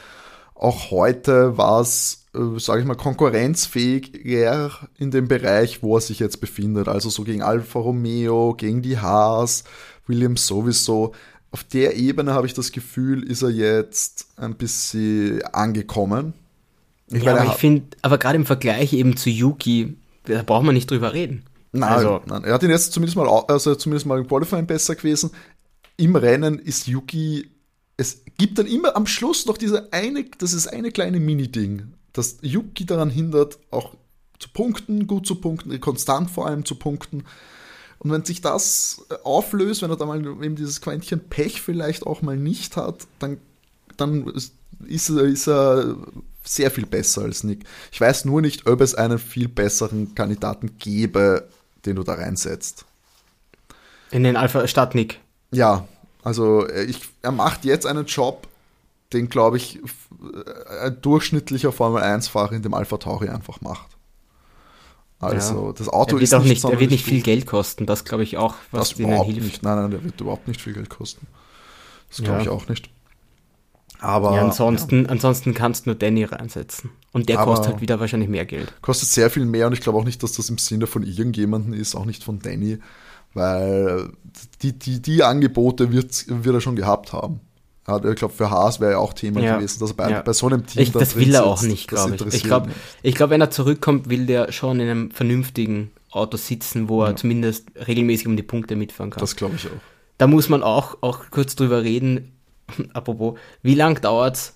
Auch heute war es, äh, sage ich mal, konkurrenzfähiger in dem Bereich, wo er sich jetzt befindet. Also so gegen Alfa Romeo, gegen die Haas, Williams sowieso. Auf der Ebene habe ich das Gefühl, ist er jetzt ein bisschen angekommen. Ich ja, meine, aber ich finde, aber gerade im Vergleich eben zu Yuki, da braucht man nicht drüber reden. Nein, also, nein, er hat ihn jetzt zumindest mal, also zumindest mal im Qualifying besser gewesen. Im Rennen ist Yuki, es gibt dann immer am Schluss noch diese eine, das ist eine kleine Mini-Ding, das Yuki daran hindert, auch zu punkten, gut zu punkten, konstant vor allem zu punkten. Und wenn sich das auflöst, wenn er da mal eben dieses Quäntchen Pech vielleicht auch mal nicht hat, dann, dann ist, ist, er, ist er sehr viel besser als Nick. Ich weiß nur nicht, ob es einen viel besseren Kandidaten gäbe, den du da reinsetzt. In den Alpha statt Nick. Ja, also äh, ich, er macht jetzt einen Job, den glaube ich ein durchschnittlicher Formel 1-Fahrer in dem Alpha Tauri einfach macht. Also ja. das Auto er ist nicht, nicht Er wird nicht viel Geld kosten, das glaube ich auch, was das ihnen hilft. Nicht. Nein, nein, der wird überhaupt nicht viel Geld kosten. Das glaube ja. ich auch nicht. Aber ja, ansonsten, ansonsten kannst du nur Danny reinsetzen. Und der Aber- kostet halt wieder wahrscheinlich mehr Geld. Kostet sehr viel mehr und ich glaube auch nicht, dass das im Sinne von irgendjemandem ist, auch nicht von Danny, weil die, die, die Angebote wird, wird er schon gehabt haben. Ja, ich glaube, für Haas wäre ja auch Thema Ja. gewesen, dass er bei, Ja. bei so einem Team Ich, da das will er sitzt. auch nicht, glaube ich. Ich glaube, glaub, wenn er zurückkommt, will der schon in einem vernünftigen Auto sitzen, wo er zumindest regelmäßig um die Punkte mitfahren kann. Das glaube ich auch. da muss man auch, auch kurz drüber reden. Apropos, wie lang dauert's,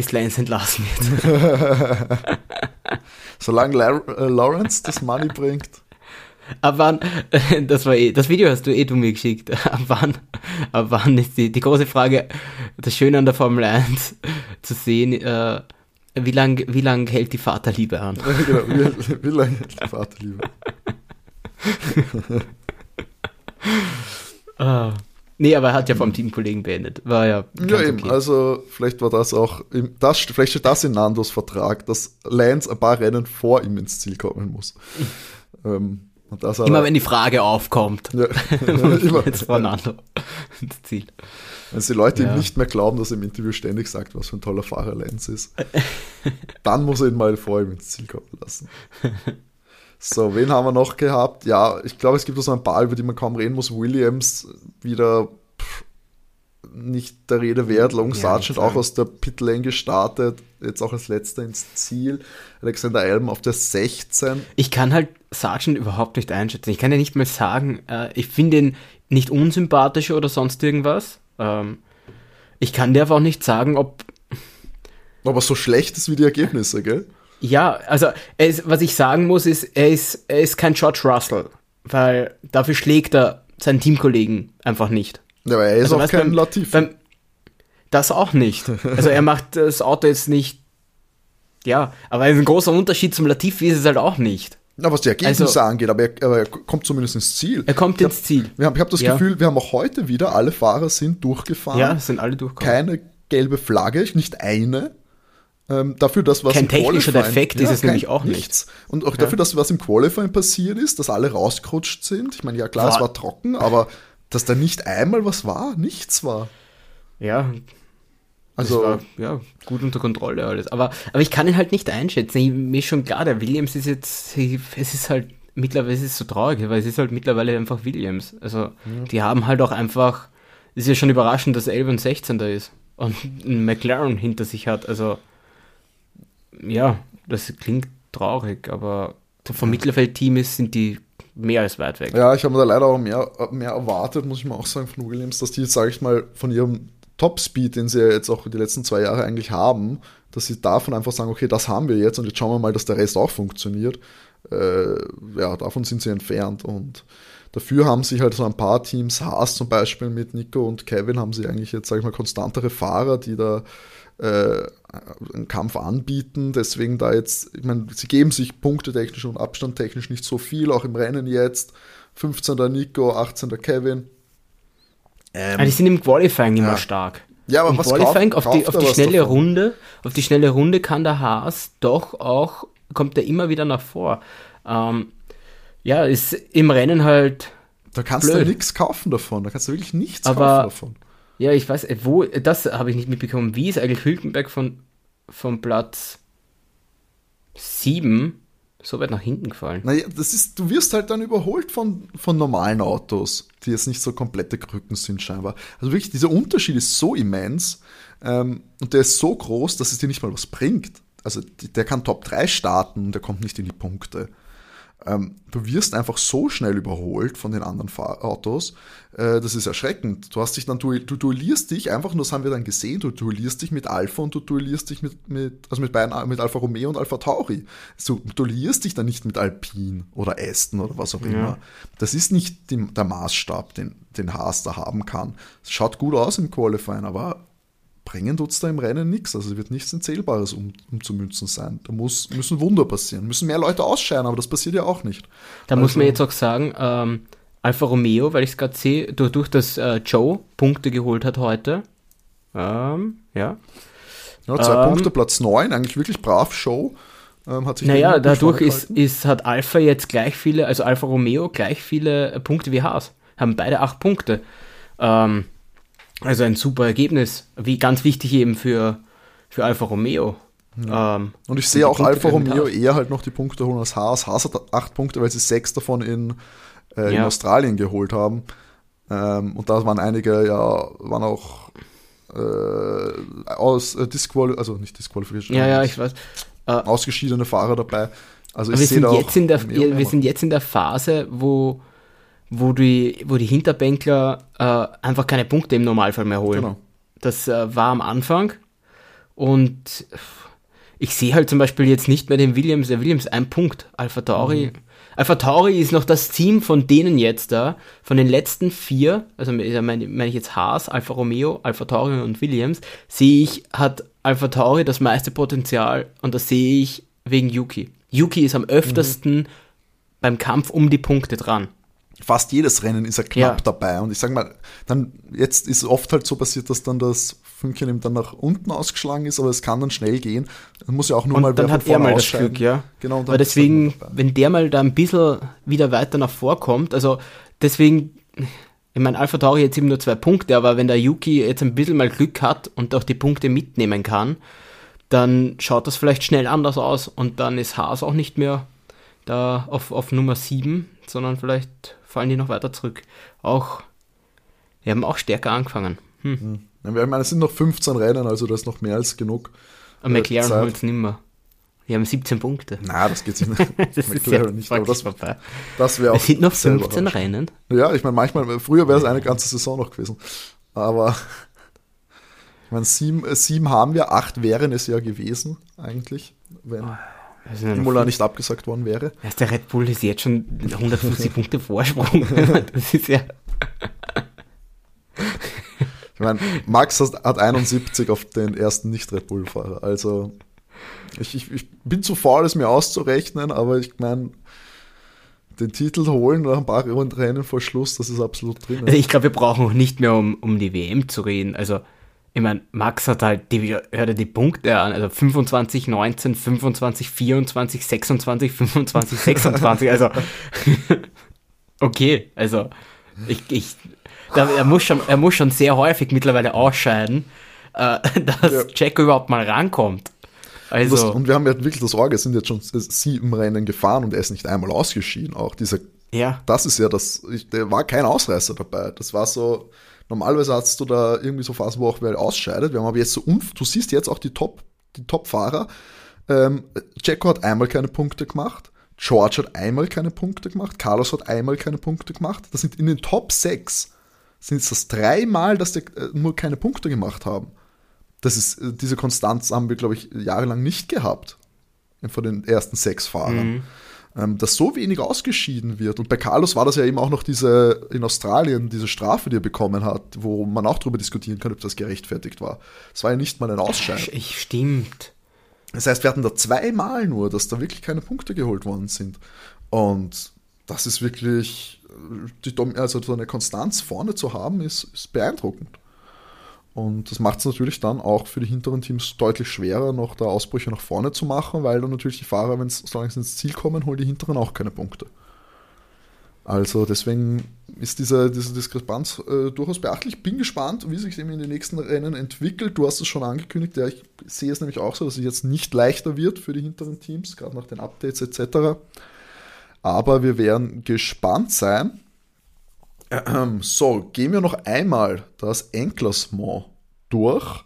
bis Lance entlassen wird? Solange Lar äh, Lawrence das Money bringt. ab wann, das war eh, das Video hast du eh du mir geschickt. Ab wann, ab wann ist die, die große Frage, das Schöne an der Formel 1 zu sehen, äh, wie lang, wie lang hält die Vaterliebe an? genau, wie, wie lange die Vaterliebe? Ah. Nee, aber er hat ja vom Teamkollegen beendet. War ja. Ja, eben. okay. Also, vielleicht war das auch, im, das, vielleicht steht das in Nandos Vertrag, dass Lance ein paar Rennen vor ihm ins Ziel kommen muss. ähm, Immer wenn die Frage aufkommt, ja, immer, jetzt Fernando ins Ziel. wenn die Leute Ja. ihm nicht mehr glauben, dass er im Interview ständig sagt, was für ein toller Fahrer Lance ist, dann muss er ihn mal vor ihm ins Ziel kommen lassen. So, wen haben wir noch gehabt? Ja, ich glaube, es gibt noch so ein paar, über die man kaum reden muss. Williams wieder pff, nicht der Rede wert. Long Sargent auch aus der Pitlane gestartet, jetzt auch als letzter ins Ziel. Alexander Elm auf der 16. Ich kann halt Sargent überhaupt nicht einschätzen. Ich kann ja nicht mal sagen, äh, ich finde ihn nicht unsympathisch oder sonst irgendwas. Ähm, ich kann dir aber auch nicht sagen, ob. Aber so schlecht ist wie die Ergebnisse, gell? Ja, also ist, was ich sagen muss, ist, er ist, er ist kein George Russell, weil dafür schlägt er seinen Teamkollegen einfach nicht. Ja, aber er ist Also, auch weißt, kein beim- beim- Das auch nicht. Also er macht das Auto jetzt nicht. Ja, aber ein großer Unterschied zum Latifi ist es halt auch nicht. Na, was die Ergebnisse Also- angeht, aber er, aber er kommt zumindest ins Ziel. Er kommt ich ins Ziel. Wir haben, ich habe das Ja. Gefühl, wir haben auch heute wieder, alle Fahrer sind durchgefahren. Ja, sind alle durchgekommen. Keine gelbe Flagge, nicht eine. Ähm, dafür, dass was Kein im technischer Qualifying- Defekt ist es nämlich auch nicht. nichts. Und auch dafür, dass was im Qualifying passiert ist, dass alle rausgerutscht sind. Ich meine, ja klar, es War- war trocken, aber dass da nicht einmal was war, nichts war. Ja, Also, war, ja, gut unter Kontrolle alles. Aber, aber ich kann ihn halt nicht einschätzen. Ich, mir ist schon klar, der Williams ist jetzt, es ist halt, mittlerweile ist es so traurig, weil es ist halt mittlerweile einfach Williams. Also, die haben halt auch einfach, es ist ja schon überraschend, dass 11 und 16 da ist und ein McLaren hinter sich hat. Also, ja, das klingt traurig, aber vom Mittelfeldteam ist, sind die mehr als weit weg. ja, ich habe mir da leider auch mehr, mehr erwartet, muss ich mal auch sagen, von Williams, dass die, sage ich mal, von ihrem Topspeed, den sie ja jetzt auch die letzten zwei Jahre eigentlich haben, dass sie davon einfach sagen, okay, das haben wir jetzt und jetzt schauen wir mal, dass der Rest auch funktioniert. Äh, ja, davon sind sie entfernt und dafür haben sich halt so ein paar Teams, Haas zum Beispiel mit Nico und Kevin, haben sie eigentlich jetzt, sage ich mal, konstantere Fahrer, die da äh, einen Kampf anbieten. Deswegen da jetzt, ich meine, sie geben sich punktetechnisch und abstandtechnisch nicht so viel, auch im Rennen jetzt. 15. Nico, 18. Kevin. Ah, die sind im Qualifying immer Ja. stark. Ja, aber Im was Qualifying, kauft- auf die, auf die schnelle davon? Runde, auf die schnelle Runde kann der Haas doch auch, kommt er immer wieder nach vor. Ähm, ja, ist im Rennen halt, Da kannst du Blöd. nichts kaufen davon. Da kannst du wirklich nichts Aber- kaufen davon. Ja, ich weiß, äh, wo, das habe ich nicht mitbekommen. Wie ist eigentlich Hülkenberg von, von Platz 7 so weit nach hinten gefallen? Naja, das ist, du wirst halt dann überholt von, von normalen Autos, die jetzt nicht so komplette Krücken sind scheinbar. Also wirklich, dieser Unterschied ist so immens ähm, und der ist so groß, dass es dir nicht mal was bringt. Also der kann Top 3 starten und der kommt nicht in die Punkte. Ähm, du wirst einfach so schnell überholt von den anderen Fahr Autos, äh, das ist erschreckend. Du hast dich dann, du, du duellierst dich einfach, und das haben wir dann gesehen, du duellierst dich mit Alpha und du duellierst dich mit, mit also mit beiden, mit Alfa Romeo und Alpha Tauri. Du duellierst dich dann nicht mit Alpine oder Aston oder was auch immer. Das ist nicht die, der Maßstab, den, den Haas da haben kann. Es schaut gut aus im Qualifying, aber bringen tut's da im Rennen nichts. Also wird nichts Zählbares um, umzumünzen sein. Da muss, müssen Wunder passieren. Müssen mehr Leute ausscheiden, aber das passiert ja auch nicht. Da muss Also- man jetzt auch sagen, ähm, Alfa Romeo, weil ich es gerade sehe, dadurch, dass äh, Joe Punkte geholt hat heute. Ähm, ja. Ja, zwei Ähm, Punkte, Platz 9, eigentlich wirklich brav Show. Ähm, hat sich Naja, dadurch ist, ist, hat Alpha jetzt gleich viele, also Alfa Romeo gleich viele äh, Punkte wie Haas. Haben beide acht Punkte. Ähm, also ein super Ergebnis. Wie ganz wichtig eben für, für Alfa Romeo. Ja. Ähm, und ich sehe auch Alfa Romeo eher halt noch die Punkte holen als Haas. Haas hat acht Punkte, weil sie sechs davon in, äh, ja. in Australien geholt haben. Ähm, und da waren einige, ja, waren auch äh, aus äh, Disqual also nicht Disqualification. Ja, ja, ich weiß. Äh, ausgeschiedene Fahrer dabei. Also ich wir, sind jetzt in der, wir sind jetzt in der Phase, wo, wo, die, wo die Hinterbänkler äh, einfach keine Punkte im Normalfall mehr holen. Genau. Das äh, war am Anfang und ich sehe halt zum Beispiel jetzt nicht mehr den Williams, der Williams ein Punkt, Alpha Tauri. Mhm. Alpha Tauri ist noch das Team von denen jetzt da, von den letzten vier, also meine, meine ich jetzt Haas, Alfa Romeo, Alpha Tauri und Williams, sehe ich, hat Alpha Tauri das meiste Potenzial und das sehe ich wegen Yuki. Yuki ist am öftesten mhm. beim Kampf um die Punkte dran. Fast jedes Rennen ist er knapp ja. dabei. Und ich sage mal, dann jetzt ist oft halt so passiert, dass dann das Fünkchen eben dann nach unten ausgeschlagen ist, aber es kann dann schnell gehen. Dann muss ja auch nur und mal dann hat er mal das Glück, ja. Genau. Aber deswegen, wenn der mal da ein bisschen wieder weiter nach vorkommt, also deswegen, ich meine, Alpha Tauri jetzt eben nur zwei Punkte, aber wenn der Yuki jetzt ein bisschen mal Glück hat und auch die Punkte mitnehmen kann, dann schaut das vielleicht schnell anders aus und dann ist Haas auch nicht mehr da auf, auf Nummer 7, sondern vielleicht fallen die noch weiter zurück. Auch, wir haben auch stärker angefangen. Hm. Hm. Ich meine, es sind noch 15 Rennen, also das ist noch mehr als genug. Und äh, McLaren holt es nicht mehr. Wir haben 17 Punkte. Na, das geht nicht. das ist ja nicht. Aber das, das wäre Es sind noch 15 Rennen. Ja, ich meine, manchmal, früher wäre es eine ganze Saison noch gewesen. Aber ich meine, sieben, äh, sieben haben wir, acht wären es ja gewesen, eigentlich, wenn oh, Imola nicht abgesagt worden wäre. Ja, der Red Bull ist jetzt schon 150 Punkte Vorsprung. das ist ja. ich meine, Max hat 71 auf den ersten Nicht-Red Bull-Fahrer. Also, ich, ich, ich bin zu faul, es mir auszurechnen, aber ich meine, den Titel holen nach ein paar Rennen vor Schluss, das ist absolut drin. Also ich glaube, wir brauchen auch nicht mehr um, um die WM zu reden. Also ich meine, Max hat halt, die, hört die Punkte an, also 25, 19, 25, 24, 26, 25, 26, also okay, also ich, ich da, er, muss schon, er muss schon sehr häufig mittlerweile ausscheiden, äh, dass ja. Checo überhaupt mal rankommt. Also, und, das, und wir haben ja wirklich das Orge, es sind jetzt schon sieben Rennen gefahren und er ist nicht einmal ausgeschieden. Auch dieser, ja. das ist ja das, ich, der war kein Ausreißer dabei. Das war so, Normalerweise hast du da irgendwie so Phasen, wo auch wer ausscheidet. Wir haben aber jetzt so, du siehst jetzt auch die Top, die Top-Fahrer. Ähm, Jacko hat einmal keine Punkte gemacht. George hat einmal keine Punkte gemacht. Carlos hat einmal keine Punkte gemacht. Das sind in den Top 6 sind es das dreimal, dass die äh, nur keine Punkte gemacht haben. Das ist, äh, diese Konstanz haben wir, glaube ich, jahrelang nicht gehabt. Von den ersten sechs Fahrern. Mhm ähm, dass so wenig ausgeschieden wird. Und bei Carlos war das ja eben auch noch diese in Australien, diese Strafe, die er bekommen hat, wo man auch darüber diskutieren kann, ob das gerechtfertigt war. Es war ja nicht mal ein Ausscheiden. Ich, stimmt. Das heißt, wir hatten da zweimal nur, dass da wirklich keine Punkte geholt worden sind. Und das ist wirklich, die, also so eine Konstanz vorne zu haben, ist, ist beeindruckend. Und das macht es natürlich dann auch für die hinteren Teams deutlich schwerer, noch da Ausbrüche nach vorne zu machen, weil dann natürlich die Fahrer, wenn sie ins Ziel kommen, holen die hinteren auch keine Punkte. Also deswegen ist diese, diese Diskrepanz äh, durchaus beachtlich. Bin gespannt, wie sich eben in den nächsten Rennen entwickelt. Du hast es schon angekündigt, ja, ich sehe es nämlich auch so, dass es jetzt nicht leichter wird für die hinteren Teams, gerade nach den Updates etc. Aber wir werden gespannt sein, so, gehen wir noch einmal das Enklassement durch.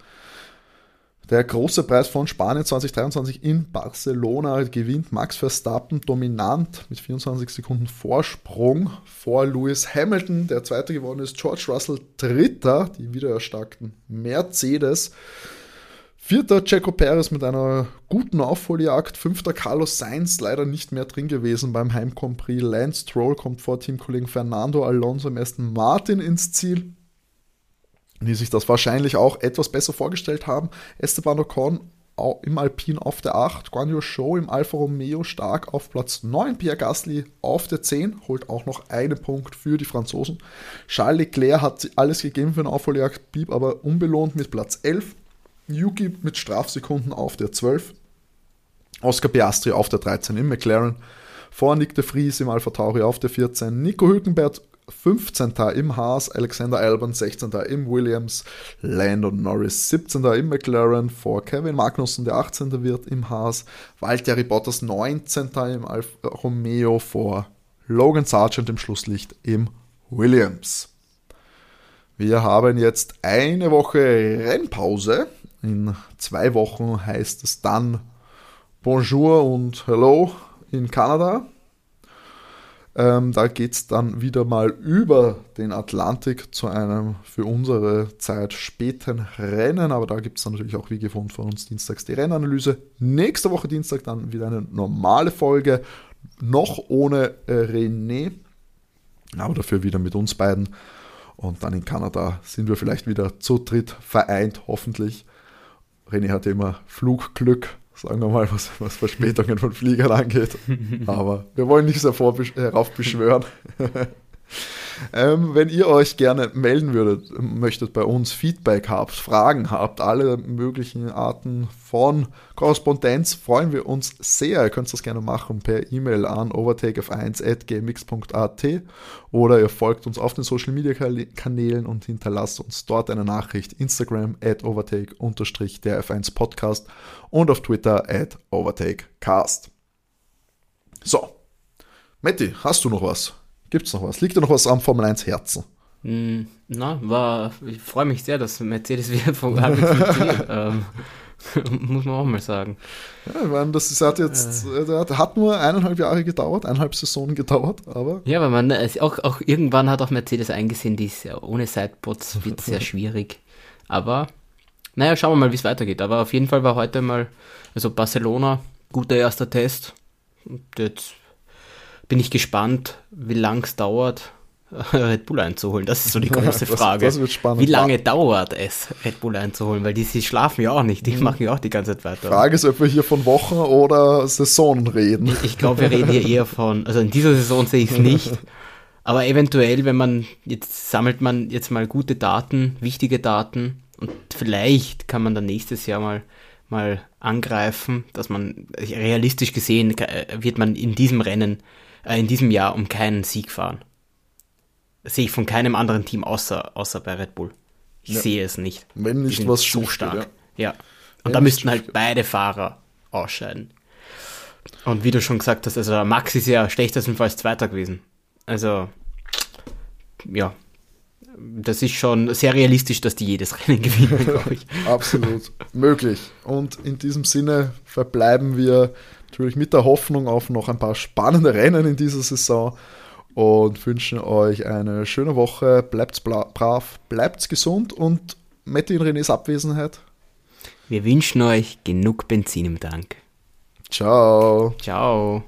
Der große Preis von Spanien 2023 in Barcelona gewinnt Max Verstappen dominant mit 24 Sekunden Vorsprung vor Lewis Hamilton. Der zweite geworden ist George Russell, dritter, die wiedererstarkten Mercedes. Vierter Checo Perez mit einer guten Aufholjagd. Fünfter Carlos Sainz leider nicht mehr drin gewesen beim Heim Prix. Lance Stroll kommt vor Teamkollegen Fernando Alonso im ersten Martin ins Ziel. Die sich das wahrscheinlich auch etwas besser vorgestellt haben. Esteban Ocon im Alpin auf der 8, Guan Yu Show im Alfa Romeo stark auf Platz 9, Pierre Gasly auf der 10, holt auch noch einen Punkt für die Franzosen. Charles Leclerc hat alles gegeben für eine Aufholjagd, blieb aber unbelohnt mit Platz 11. Yuki mit Strafsekunden auf der 12. Oscar Piastri auf der 13 im McLaren. Vor Nick de Vries im Alpha Tauri auf der 14. Nico Hülkenberg 15. im Haas, Alexander Albon 16. im Williams, Landon Norris 17. im McLaren, vor Kevin Magnussen der 18. wird im Haas, Valtteri Bottas 19. im Alfa Romeo, vor Logan Sargent im Schlusslicht im Williams. Wir haben jetzt eine Woche Rennpause. In zwei Wochen heißt es dann Bonjour und Hello in Kanada. Ähm, da geht es dann wieder mal über den Atlantik zu einem für unsere Zeit späten Rennen. Aber da gibt es natürlich auch wie gewohnt von uns dienstags die Rennanalyse. Nächste Woche Dienstag dann wieder eine normale Folge, noch ohne äh, René, aber dafür wieder mit uns beiden. Und dann in Kanada sind wir vielleicht wieder zu dritt vereint, hoffentlich. René hatte immer Flugglück sagen wir mal, was, was Verspätungen von Fliegern angeht. Aber wir wollen nicht so heraufbeschwören. Ähm, wenn ihr euch gerne melden würdet, möchtet bei uns Feedback habt, Fragen habt, alle möglichen Arten von Korrespondenz, freuen wir uns sehr. Ihr könnt das gerne machen per E-Mail an overtakef1.gmx.at oder ihr folgt uns auf den Social Media Kanälen und hinterlasst uns dort eine Nachricht. Instagram at overtake-der F1 Podcast und auf Twitter at overtakecast. So, Matti, hast du noch was? Gibt es noch was? Liegt da noch was am Formel 1 Herzen? Mm, na, war, ich freue mich sehr, dass Mercedes wieder funktioniert. ähm, muss man auch mal sagen. Ja, ich meine, das hat jetzt, äh, hat nur eineinhalb Jahre gedauert, eineinhalb Saisonen gedauert, aber. Ja, weil man auch, auch irgendwann hat auch Mercedes eingesehen, die ist ja ohne Sidebots wird sehr schwierig. Aber naja, schauen wir mal, wie es weitergeht. Aber auf jeden Fall war heute mal, also Barcelona, guter erster Test. Und jetzt bin ich gespannt, wie lang es dauert, Red Bull einzuholen. Das ist so die große Frage. Das, das. Wie lange dauert es, Red Bull einzuholen? Weil die, die schlafen ja auch nicht, die mhm. machen ja auch die ganze Zeit weiter. Frage ist, ob wir hier von Wochen oder Saisonen reden. Ich, ich glaube, wir reden hier eher von, also in dieser Saison sehe ich es nicht. Aber eventuell, wenn man, jetzt sammelt man jetzt mal gute Daten, wichtige Daten und vielleicht kann man dann nächstes Jahr mal mal angreifen, dass man realistisch gesehen äh, wird man in diesem Rennen äh, in diesem Jahr um keinen Sieg fahren. Das sehe ich von keinem anderen Team außer, außer bei Red Bull. Ich ja. sehe es nicht. Wenn nicht was so stark. Steht, ja. ja. Und Wenn da müssten halt beide Fahrer ausscheiden. Und wie du schon gesagt hast, also Max ist ja schlechtestenfalls Zweiter gewesen. Also, ja, das ist schon sehr realistisch, dass die jedes Rennen gewinnen, glaube ich. Absolut möglich. Und in diesem Sinne verbleiben wir natürlich mit der Hoffnung auf noch ein paar spannende Rennen in dieser Saison und wünschen euch eine schöne Woche. Bleibt brav, bleibt gesund und Matti in Renés Abwesenheit. Wir wünschen euch genug Benzin im Tank. Ciao. Ciao.